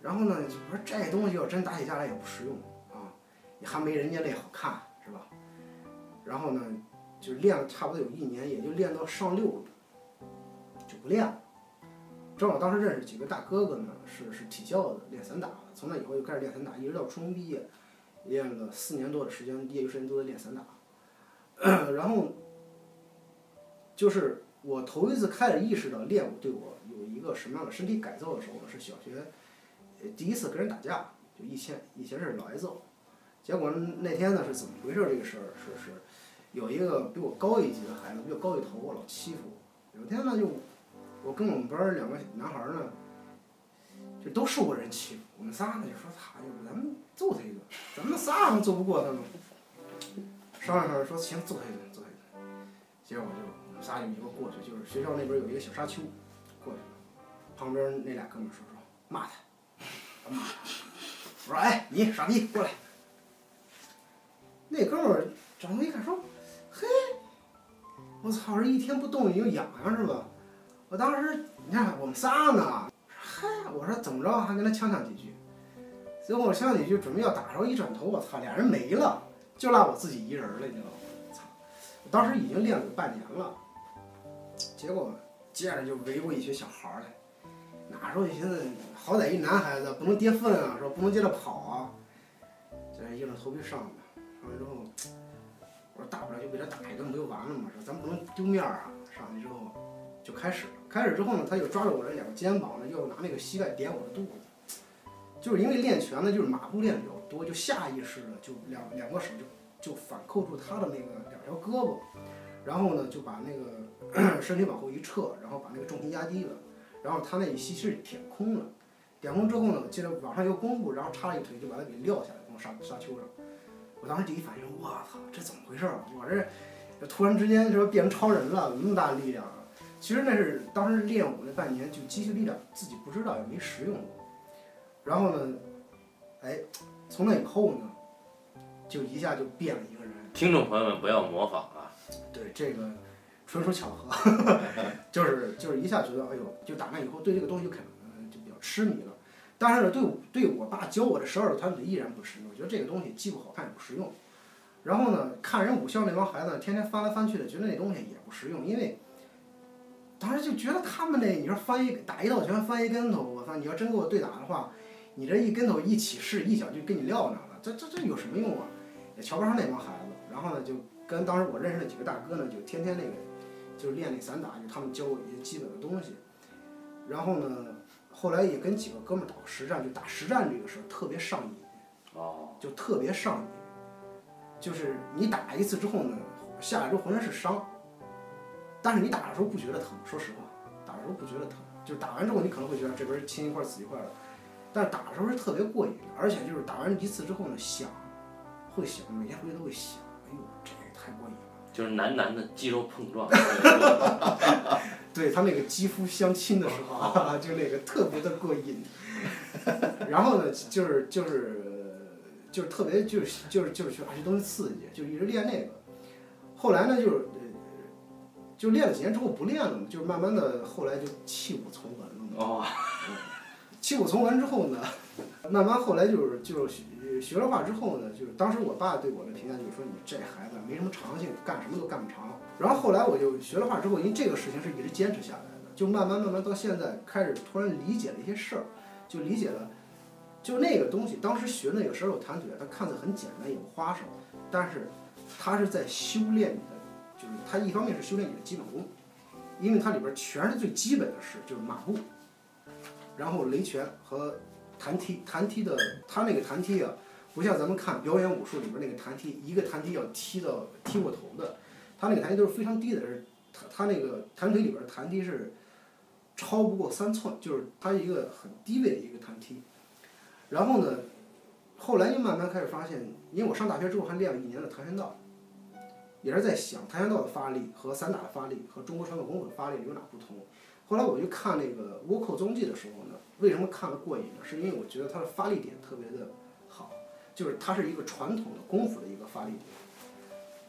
然后呢就说这东西要真打起架来也不实用啊，也还没人家那好看，是吧？然后呢就练了差不多有一年，也就练到上六，就不练了。正好当时认识几个大哥哥呢，是是体校的练散打，从那以后就开始练散打，一直到初中毕业，练了四年多的时间，业余时间都在练散打。然后，就是我头一次开始意识到练武对我有一个什么样的身体改造的时候，是小学第一次跟人打架，就以前以前是老挨揍，结果那天呢是怎么回事？这个事儿是是有一个比我高一级的孩子，比我高一头，我老欺负。有天呢就。我跟我们班儿两个男孩儿呢，就都受过人欺负。我们仨呢就说：“他，要不咱们揍他一顿？咱们仨还揍不过他吗？”商量商量说：“行，揍他一顿，揍他一顿。”结果就我们仨就一个过去，就是学校那边有一个小沙丘，过去了，旁边那俩哥们说说骂他，骂他。我说：“哎，你傻逼，过来。”那哥们儿转头一看说：“嘿，我操，这一天不动你就痒痒是吧？”我当时，你看我们仨呢，嗨，我说怎么着，还跟他呛呛几句，最后呛几句，准备要打时候，一转头，我操，俩人没了，就落我自己一人了，你知道吗？操！我当时已经练了有半年了，结果接着就围过一群小孩来，哪时候寻思，好歹一男孩子不能跌份啊，说不能接着跑啊，这硬着头皮上的，上去之后，我说大不了就给他打一顿，不就完了吗？说咱不能丢面啊，上去之后。就开始了，开始之后呢，他就抓着我的两个肩膀呢，又拿那个膝盖点我的肚子，就是因为练拳呢，就是马步练的比较多，就下意识的就两两个手就就反扣住他的那个两条胳膊，然后呢就把那个 身体往后一撤，然后把那个重心压低了，然后他那一吸气舔空了，点空之后呢，接着往上一个弓步，然后插了一腿就把他给撂下来，从沙沙丘上，我当时第一反应，我操，这怎么回事儿？我这突然之间就变成超人了，那么大力量啊。其实那是当时练武那半年，就积蓄力量，自己不知道也没实用过。然后呢，哎，从那以后呢，就一下就变了一个人。听众朋友们不要模仿啊！对这个纯属巧合，就是就是一下觉得，哎呦，就打那以后对这个东西就肯就比较痴迷了。但是呢，对对我爸教我的十二团腿依然不实用，我觉得这个东西既不好看也不实用。然后呢，看人武校那帮孩子天天翻来翻去的，觉得那东西也不实用，因为。当时就觉得他们那，你说翻一打一道拳翻一跟头，我操！你要真跟我对打的话，你这一跟头一起势，一脚就给你撂那了，这这这有什么用啊？也瞧不上那帮孩子。然后呢，就跟当时我认识的几个大哥呢，就天天那个，就是练那散打，就他们教我一些基本的东西。然后呢，后来也跟几个哥们打过实战，就打实战这个事儿特别上瘾。哦。就特别上瘾，就是你打一次之后呢，下来之后浑身是伤。但是你打的时候不觉得疼，说实话，打的时候不觉得疼，就是打完之后你可能会觉得这边青一块紫一块的，但是打的时候是特别过瘾，而且就是打完一次之后呢，想，会想，每天回去都会想，哎呦，这也太过瘾了。就是男男的肌肉碰撞。对他那个肌肤相亲的时候，就那个特别的过瘾。然后呢，就是就是就是特别就是就是就是觉得啊这东西刺激，就一直练那个。后来呢，就是呃就练了几年之后不练了嘛，就是慢慢的后来就弃武从文了嘛。哦，弃武从文之后呢，慢慢后来就是就是学学了画之后呢，就是当时我爸对我的评价就是说你这孩子没什么长性，干什么都干不长。然后后来我就学了画之后，因为这个事情是一直坚持下来的，就慢慢慢慢到现在开始突然理解了一些事儿，就理解了，就那个东西，当时学那个十二弹腿，它看着很简单有花哨，但是它是在修炼就是它一方面是修炼你的基本功，因为它里边全是最基本的事，就是马步，然后雷拳和弹踢，弹踢的它那个弹踢啊，不像咱们看表演武术里边那个弹踢，一个弹踢要踢到踢过头的，它那个弹踢都是非常低的，是它它那个弹腿里边弹踢是超不过三寸，就是它一个很低位的一个弹踢。然后呢，后来就慢慢开始发现，因为我上大学之后还练了一年的跆拳道，也是在想跆拳道的发力和散打的发力和中国传统功夫的发力有哪不同。后来我就看那个倭寇踪迹的时候呢，为什么看得过瘾呢？是因为我觉得它的发力点特别的好，就是它是一个传统的功夫的一个发力点。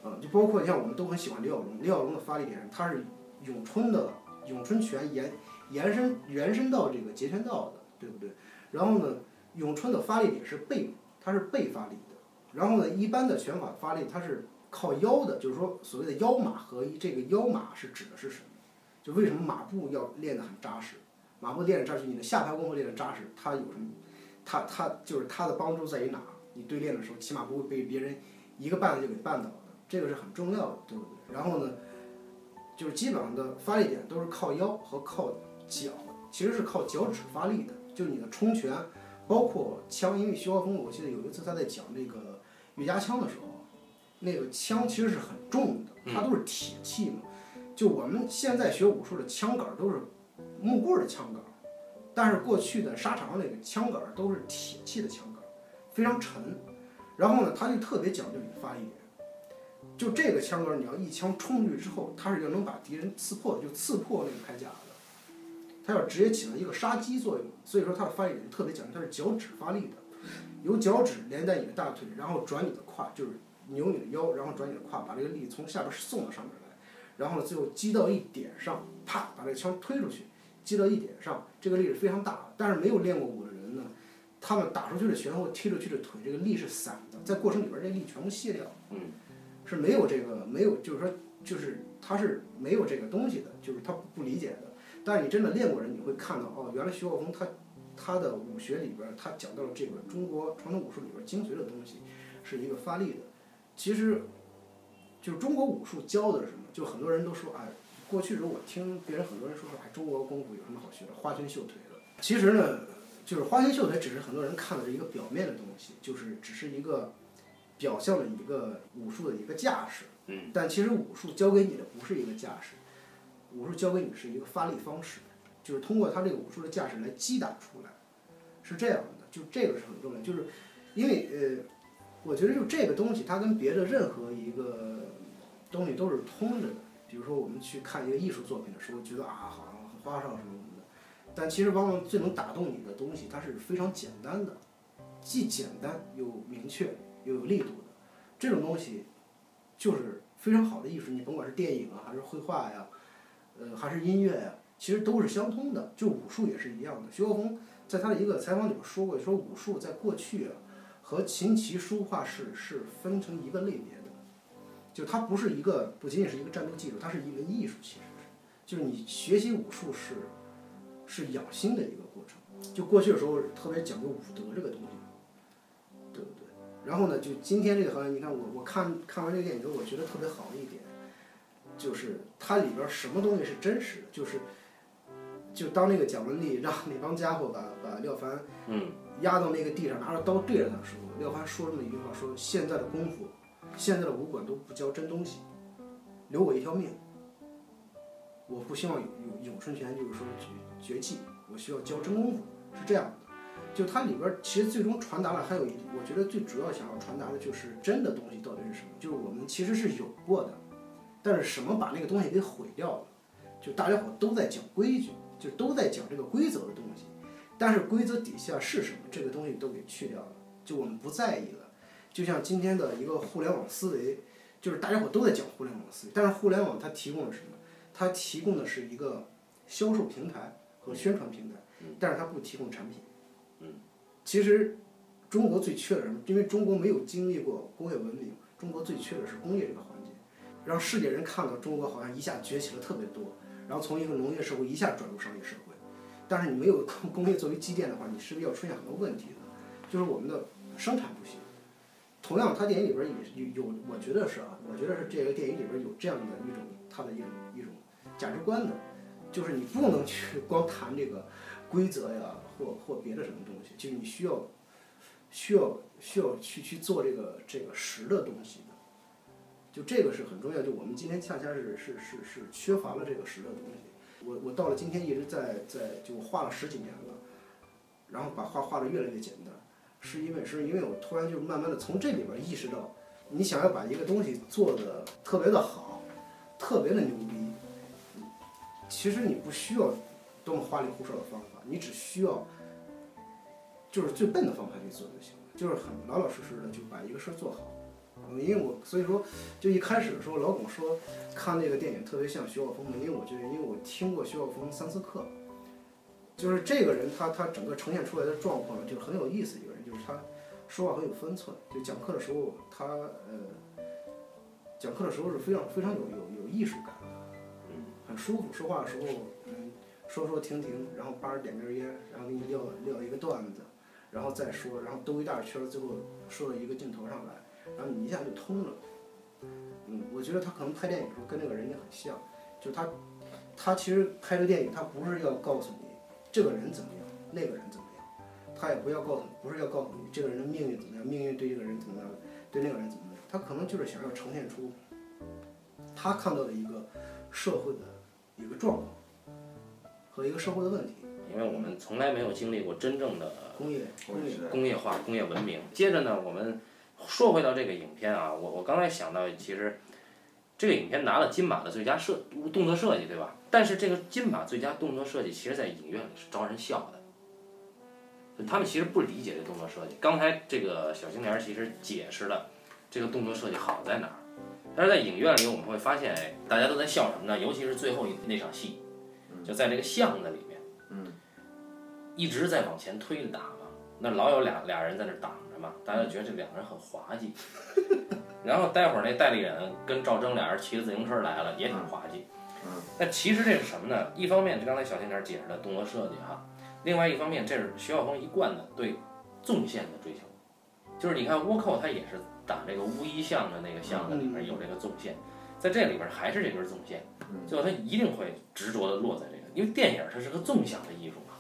嗯，就包括像我们都很喜欢李小龙，李小龙的发力点，他是咏春的咏春拳延延伸延伸到这个截拳道的，对不对？然后呢，咏春的发力点是背，它是背发力的。然后呢，一般的拳法发力它是靠腰的，就是说所谓的腰马合一，这个腰马是指的是什么？就为什么马步要练得很扎实？马步练得扎实，你的下盘功夫练得扎实，它有什么？它它就是它的帮助在于哪？你对练的时候，起码不会被别人一个绊子就给绊倒的，这个是很重要的，对不对？然后呢，就是基本上的发力点都是靠腰和靠脚，其实是靠脚趾发力的。就你的冲拳，包括枪，因为徐浩峰，我记得有一次他在讲那个岳家枪的时候，那个枪其实是很重的，它都是铁器嘛。就我们现在学武术的枪杆儿都是木棍儿的枪杆儿，但是过去的沙场上那个枪杆儿都是铁器的枪杆儿，非常沉。然后呢，他就特别讲究你的发力点。就这个枪杆儿，你要一枪冲出去之后，它是要能把敌人刺破的，就刺破那个铠甲的。它要直接起到一个杀击作用，所以说它的发力点特别讲究，它是脚趾发力的，由脚趾连在你的大腿，然后转你的胯，就是扭你的腰，然后转你的胯，把这个力从下边送到上面来，然后呢，最后击到一点上，啪，把这个枪推出去，击到一点上，这个力是非常大的。但是没有练过武的人呢，他们打出去的拳或踢出去的腿，这个力是散的，在过程里边这力全部卸掉，嗯，是没有这个没有，就是说就是他是没有这个东西的，就是他不理解的。但是你真的练过人，你会看到哦，原来徐浩峰他他的武学里边儿，他讲到了这个中国传统武术里边儿精髓的东西，是一个发力的。其实，就是中国武术教的是什么？就很多人都说，哎，过去时候我听别人很多人说说，哎，中国功夫有什么好学的？花拳绣腿的。其实呢，就是花拳绣腿，只是很多人看的是一个表面的东西，就是只是一个表象的一个武术的一个架势。嗯。但其实武术教给你的不是一个架势。武术教给你是一个发力方式，就是通过他这个武术的架势来击打出来，是这样的，就这个是很重要，就是因为呃，我觉得就这个东西它跟别的任何一个东西都是通着的。比如说我们去看一个艺术作品的时候，觉得啊好像很花哨什么什么的，但其实往往最能打动你的东西，它是非常简单的，既简单又明确又有力度的，这种东西就是非常好的艺术。你甭管是电影啊，还是绘画呀。呃，还是音乐呀、其实都是相通的，就武术也是一样的。徐浩峰在他的一个采访里边说过，说武术在过去啊，和琴棋书画是是分成一个类别的，就它不是一个不仅仅是一个战斗技术，它是一门艺术，其实是，就是你学习武术是是养心的一个过程。就过去的时候特别讲究武德这个东西，对不对？然后呢，就今天这个好像你看我我看看完这个电影之后，我觉得特别好的一点。就是它里边什么东西是真实的，就是，就当那个蒋雯丽让那帮家伙把把廖凡嗯压到那个地上，拿着刀对着他的时候，廖凡说这么一句话，说现在的功夫，现在的武馆都不教真东西，留我一条命。我不希望有有咏春拳就是说绝绝技，我需要教真功夫，是这样的。就它里边其实最终传达了，还有一，我觉得最主要想要传达的就是真的东西到底是什么，就是我们其实是有过的。但是什么把那个东西给毁掉了？就大家伙都在讲规矩，就都在讲这个规则的东西。但是规则底下是什么，这个东西都给去掉了，就我们不在意了。就像今天的一个互联网思维，就是大家伙都在讲互联网思维，但是互联网它提供的是什么？它提供的是一个销售平台和宣传平台，但是它不提供产品。嗯其实中国最缺的是什么？因为中国没有经历过工业文明，中国最缺的是工业这个环节，让世界人看到中国好像一下崛起了特别多，然后从一个农业社会一下转入商业社会。但是你没有工工业作为积淀的话，你势必要出现很多问题的，就是我们的生产不行。同样，它电影里边儿也有有，我觉得是啊，我觉得是这个电影里边有这样的一种它的一种一种价值观的，就是你不能去光谈这个规则呀，或或别的什么东西，就是你需要需要需要去去做这个这个实的东西的，就这个是很重要。就我们今天恰恰是是是是缺乏了这个实的东西。我我到了今天一直在在就画了十几年了，然后把画画的越来越简单，是因为是因为我突然就慢慢的从这里边意识到，你想要把一个东西做的特别的好，特别的牛逼，其实你不需要多么花里胡哨的方法，你只需要就是最笨的方法去做就行了，就是很老老实实的就把一个事儿做好。嗯因为我所以说，就一开始的时候，老巩说看那个电影特别像徐晓峰的，因为我觉得，因为我听过徐晓峰三次课，就是这个人他他整个呈现出来的状况就很有意思，一个就是他说话很有分寸，就讲课的时候他呃讲课的时候是非常非常有有有艺术感的，很舒服，说话的时候嗯说说停停，然后叭点根烟，然后给你撂撂一个段子，然后再说，然后兜一大圈儿，最后说到一个镜头上来。然后你一下就通了。嗯，我觉得他可能拍电影的时候跟那个人也很像，就是他，他其实拍这电影，他不是要告诉你这个人怎么样，那个人怎么样，他也不要告诉你，不是要告诉你这个人的命运怎么样，命运对这个人怎么样，对那个人怎么样，他可能就是想要呈现出他看到的一个社会的一个状况和一个社会的问题，因为我们从来没有经历过真正的工业工业工业化、工业文明。接着呢，我们说回到这个影片啊，我我刚才想到，其实这个影片拿了金马的最佳设动作设计，对吧？但是这个金马最佳动作设计，其实在影院里是招人笑的。就他们其实不理解这动作设计。刚才这个小青年其实解释了这个动作设计好在哪儿，但是在影院里我们会发现，哎，大家都在笑什么呢？尤其是最后一那场戏，就在这个巷子里面，嗯一直在往前推着打嘛，那老有俩俩人在那挡着嘛，大家就觉得这两个人很滑稽。然后待会儿那戴立忍跟赵征俩人骑着自行车来了，也挺滑稽。嗯，那其实这是什么呢？一方面就刚才小青年解释的动作设计哈，另外一方面这是徐晓峰一贯的对纵线的追求，就是你看倭寇他也是打这个乌衣巷的那个巷子里面有这个纵线，在这里边还是这根纵线，最后他一定会执着的落在这个，因为电影它是个纵向的艺术嘛，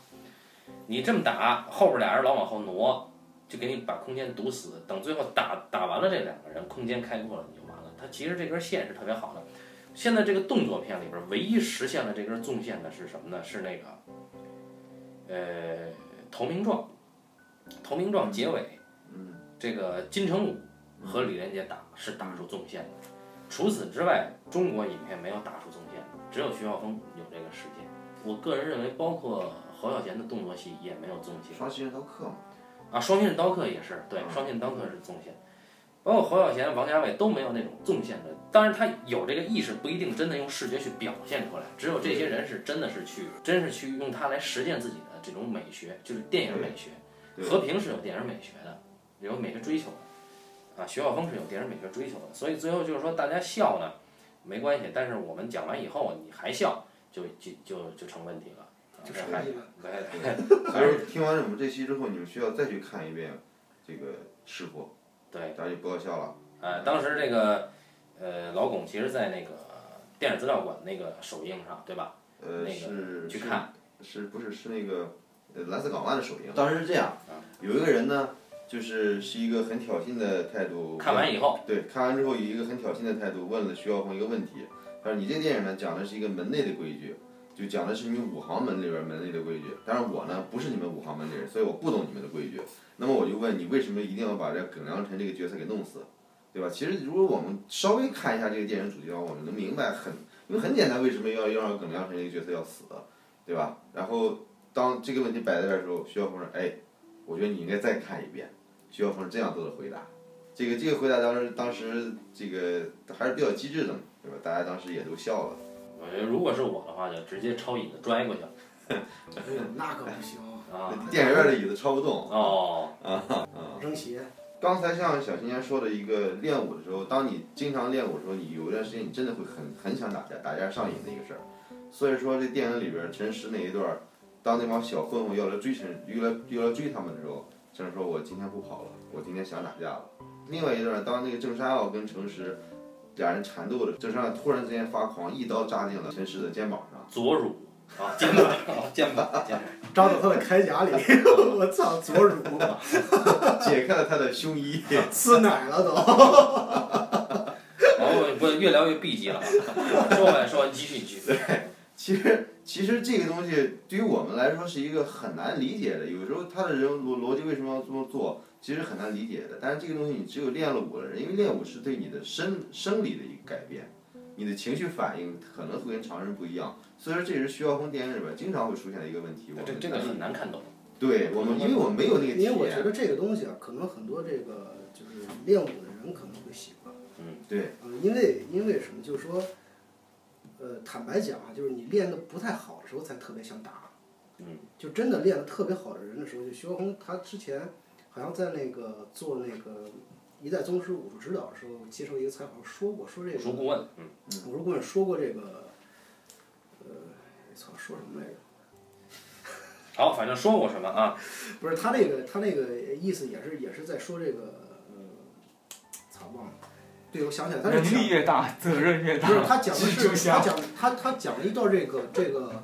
你这么打，后边俩人老往后挪，就给你把空间堵死，等最后打打完了这两个人，空间开阔了你就完了。他其实这根线是特别好的。现在这个动作片里边唯一实现了这根纵线的是什么呢？是那个，呃，投名状，投名状结尾，嗯这个金城武和李连杰打是打出纵线的。除此之外，中国影片没有打出纵线的，只有徐浩峰有这个实现。我个人认为，包括侯孝贤的动作戏也没有纵线。双信任刀客嘛，啊，双线刀客也是，对，双线刀客是纵线，包括侯孝贤、王家卫都没有那种纵线的。当然，他有这个意识，不一定真的用视觉去表现出来。只有这些人是真的是去，真是去用它来实践自己的这种美学，就是电影美学。和平是有电影美学的，有美学追求的，啊，徐浩峰是有电影美学追求的。所以最后就是说，大家笑呢没关系，但是我们讲完以后你还笑，就就就就成问题了。啊就是还成问题了对对 所以说听完我们这期之后，你们需要再去看一遍这个师傅，对。大家就不要笑了。呃，当时这个呃老巩其实，在那个电影资料馆那个首映上，对吧？呃，那个是是去看是不是是那个呃蓝色港湾的首映？当时是这样，有一个人呢，就是是一个很挑衅的态度。看完以后，对，看完之后以一个很挑衅的态度问了徐浩峰一个问题，他说：“你这电影呢，讲的是一个门内的规矩，就讲的是你们武行门里边门内的规矩。但是我呢，不是你们五行门的人，所以我不懂你们的规矩。那么我就问你，为什么一定要把这耿良辰这个角色给弄死，对吧？其实如果我们稍微看一下这个电影主题的话，我们能明白很，因为很简单，为什么要要让耿良辰这个角色要死，对吧？然后当这个问题摆在这儿的时候，徐晓峰说：“哎，我觉得你应该再看一遍。”徐晓峰这样做的回答。这个这个回答当时当时这个还是比较机智的嘛，对吧？大家当时也都笑了。我觉得如果是我的话，就直接抄椅子拽过去了哎呦，那可不行，啊。电影院的椅子抄不动。哦，扔鞋。刚才像小青年说的一个练武的时候，当你经常练武的时候，你有一段时间你真的会很很想打架，打架上瘾的一个事儿。所以说这电影里边陈实那一段，当那帮小混混要来追陈，又来又来追他们的时候，陈实说：“我今天不跑了，我今天想打架了。”另外一段，当那个郑山傲跟陈实俩人缠斗的，郑山傲突然之间发狂，一刀扎进了陈实的肩膀上。左乳啊，肩膀，啊肩膀，肩膀。扎到他的铠甲里，我操，左乳，解开了他的胸衣。吃奶了都。然后不越聊越 B 级了啊，说完说完继续继续。其实，其实这个东西对于我们来说是一个很难理解的。有时候他的人逻逻辑为什么要这么做，其实很难理解的。但是这个东西你只有练了武的人，因为练武是对你的生生理的一个改变，你的情绪反应可能会跟常人不一样。所以说这也是徐浩峰电影里边经常会出现的一个问题。我们这这个很难看懂。对我们，因为我们没有那个体因为我觉。得这个东西啊，可能很多这个就是练武的人可能会喜欢。对，嗯，因为因为什么？就是说，呃，坦白讲啊，就是你练的不太好的时候，才特别想打。嗯。就真的练的特别好的人的时候，就徐浩峰他之前好像在那个做那个一代宗师武术指导的时候，接受一个采访说过，说这个武术顾问，嗯，武术顾问说过这个，呃，操，说什么来着？好，反正说过什么啊？不是他那个他那个意思也是也是在说这个，呃，操忘了。对，我想起来，他是能讲力越大，责任越大。不是他讲的是他讲他他讲了一段这个这个，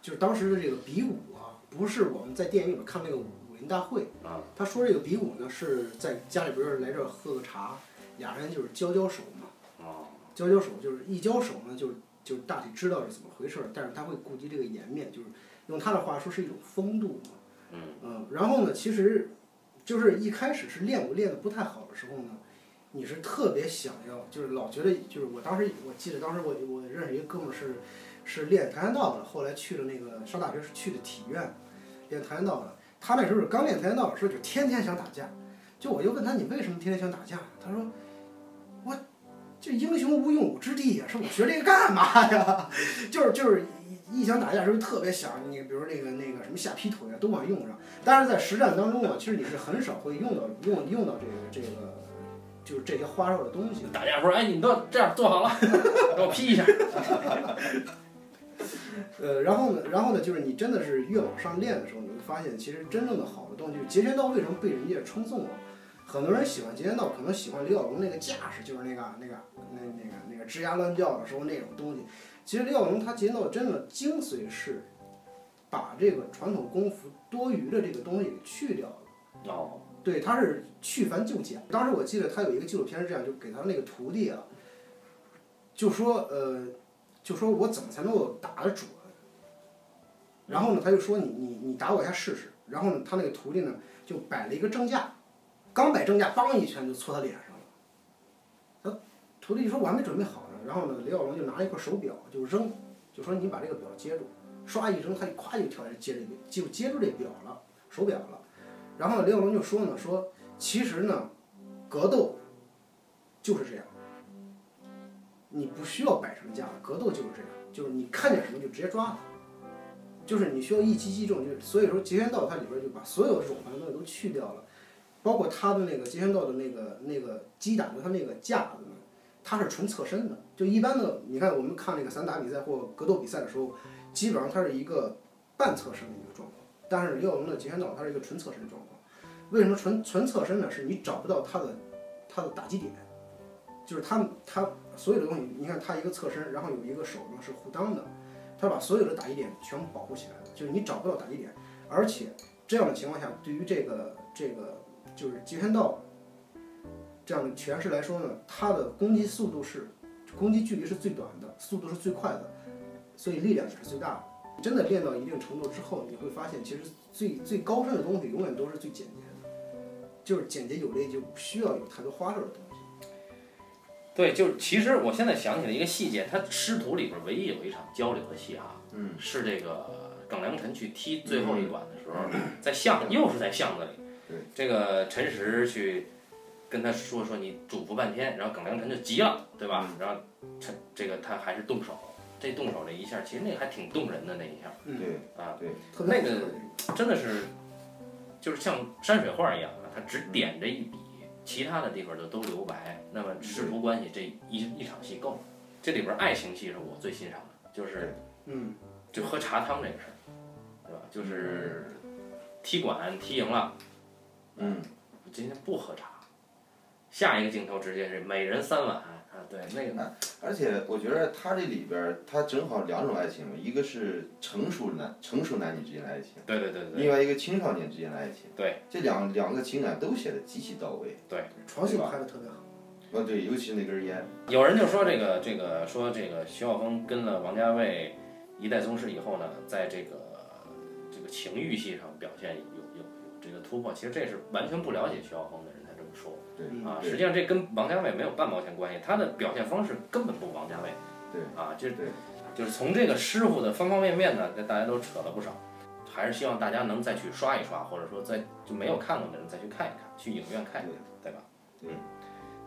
就是当时的这个比武啊，不是我们在电影里面看那个武林大会啊。他说这个比武呢是在家里边儿来这儿喝个茶，俩人就是交交手嘛，啊，交交手就是一交手呢，就是就是大体知道是怎么回事儿，但是他会顾及这个颜面，就是用他的话说是一种风度嘛。嗯然后呢，其实就是一开始是练武练的不太好的时候呢，你是特别想要，就是老觉得，就是我当时我记得当时我我认识一个哥们儿是是练跆拳道的，后来去了那个上大学是去的体院练跆拳道的。他那时候刚练跆拳道的时候，就天天想打架。就我就问他你为什么天天想打架？他说我这英雄无用武之地呀，是我学这个干嘛呀？就是就是一一想打架时候特别想你，比如那个那个什么下劈腿啊，都往用上。但是在实战当中啊，其实你是很少会用到用用到这个这个就是这些花哨的东西。打架说，哎，你都这样做好了，给我批一下。呃，然后呢，然后呢，就是你真的是越往上练的时候，你会发现，其实真正的好的东西，就是截拳道为什么被人家称颂啊？很多人喜欢截拳道，可能喜欢李小龙那个架势，就是那个那个那那个那个吱呀乱叫的时候那种东西。其实李小龙他截拳道真的精髓是把这个传统功夫多余的这个东西给去掉了。哦，对，他是去繁就简。当时我记得他有一个纪录片是这样，就给他那个徒弟啊，就说呃，就说我怎么才能够打得准？然后呢，他就说你你你打我一下试试。然后呢，他那个徒弟呢就摆了一个正架，刚摆正架，梆一拳就戳他脸上了。他徒弟就说我还没准备好呢。然后呢，李小龙就拿了一块手表就扔，就说你把这个表接住，唰一扔，他就咵就跳下来接这个，就接住这表了，手表了。然后李小龙就说呢，说其实呢，格斗就是这样，你不需要摆什么架子，格斗就是这样，就是你看见什么就直接抓它，就是你需要一击击中，就是所以说截拳道它里边就把所有这种反正东西都去掉了，包括他的那个截拳道的那个那个击打的他那个架子呢，它是纯侧身的，就一般的你看我们看那个散打比赛或格斗比赛的时候，基本上它是一个半侧身的一个状况。但是李小龙的截拳道它是一个纯侧身状况，为什么纯纯侧身呢？是你找不到它的它的打击点，就是它它所有的东西，你看它一个侧身，然后有一个手呢是互当的，它把所有的打击点全部保护起来了，就是你找不到打击点，而且这样的情况下，对于这个这个就是截拳道这样的拳式来说呢，它的攻击速度是攻击距离是最短的，速度是最快的，所以力量也是最大的。真的练到一定程度之后，你会发现，其实最最高深的东西永远都是最简洁的，就是简洁有力，就不需要有太多花哨的东西。对，就是其实我现在想起来一个细节，他师徒里边唯一有一场交流的戏啊，嗯，是这个耿良辰去踢最后一管的时候，在巷又是在巷子里对，这个陈实去跟他说说你嘱咐半天，然后耿良辰就急了，对吧？然后陈这个他还是动手，这动手这一下，其实那个还挺动人的那一下嗯，对啊，对那个真的是就是像山水画一样啊，他只点这一笔，其他的地方就都留白。那么师徒关系这一一场戏够了。这里边爱情戏是我最欣赏的，就是嗯，就喝茶汤这个事儿，对吧？就是踢馆踢赢了，嗯，今天不喝茶，下一个镜头直接是每人三碗啊，对那个而且我觉得他这里边儿，他正好两种爱情，一个是成熟男成熟男女之间的爱情，对对对对另外一个青少年之间的爱情。对，这两两个情感都写的极其到位。对床戏拍的特别好。哦，对，尤其是那根烟。有人就说这个这个说这个徐浩峰跟了王家卫一代宗师以后呢，在这个这个情欲戏上表现有有有这个突破，其实这是完全不了解徐浩峰的人啊。实际上这跟王家卫没有半毛钱关系，他的表现方式根本不王家卫。对啊，就对就是从这个师傅的方方面面呢，这大家都扯了不少。还是希望大家能再去刷一刷，或者说再就没有看过的人再去看一看，去影院看一看，对吧？嗯，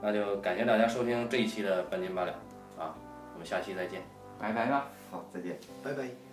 那就感谢大家收听这一期的半斤八两啊，我们下期再见。拜拜吧。好，再见。拜拜。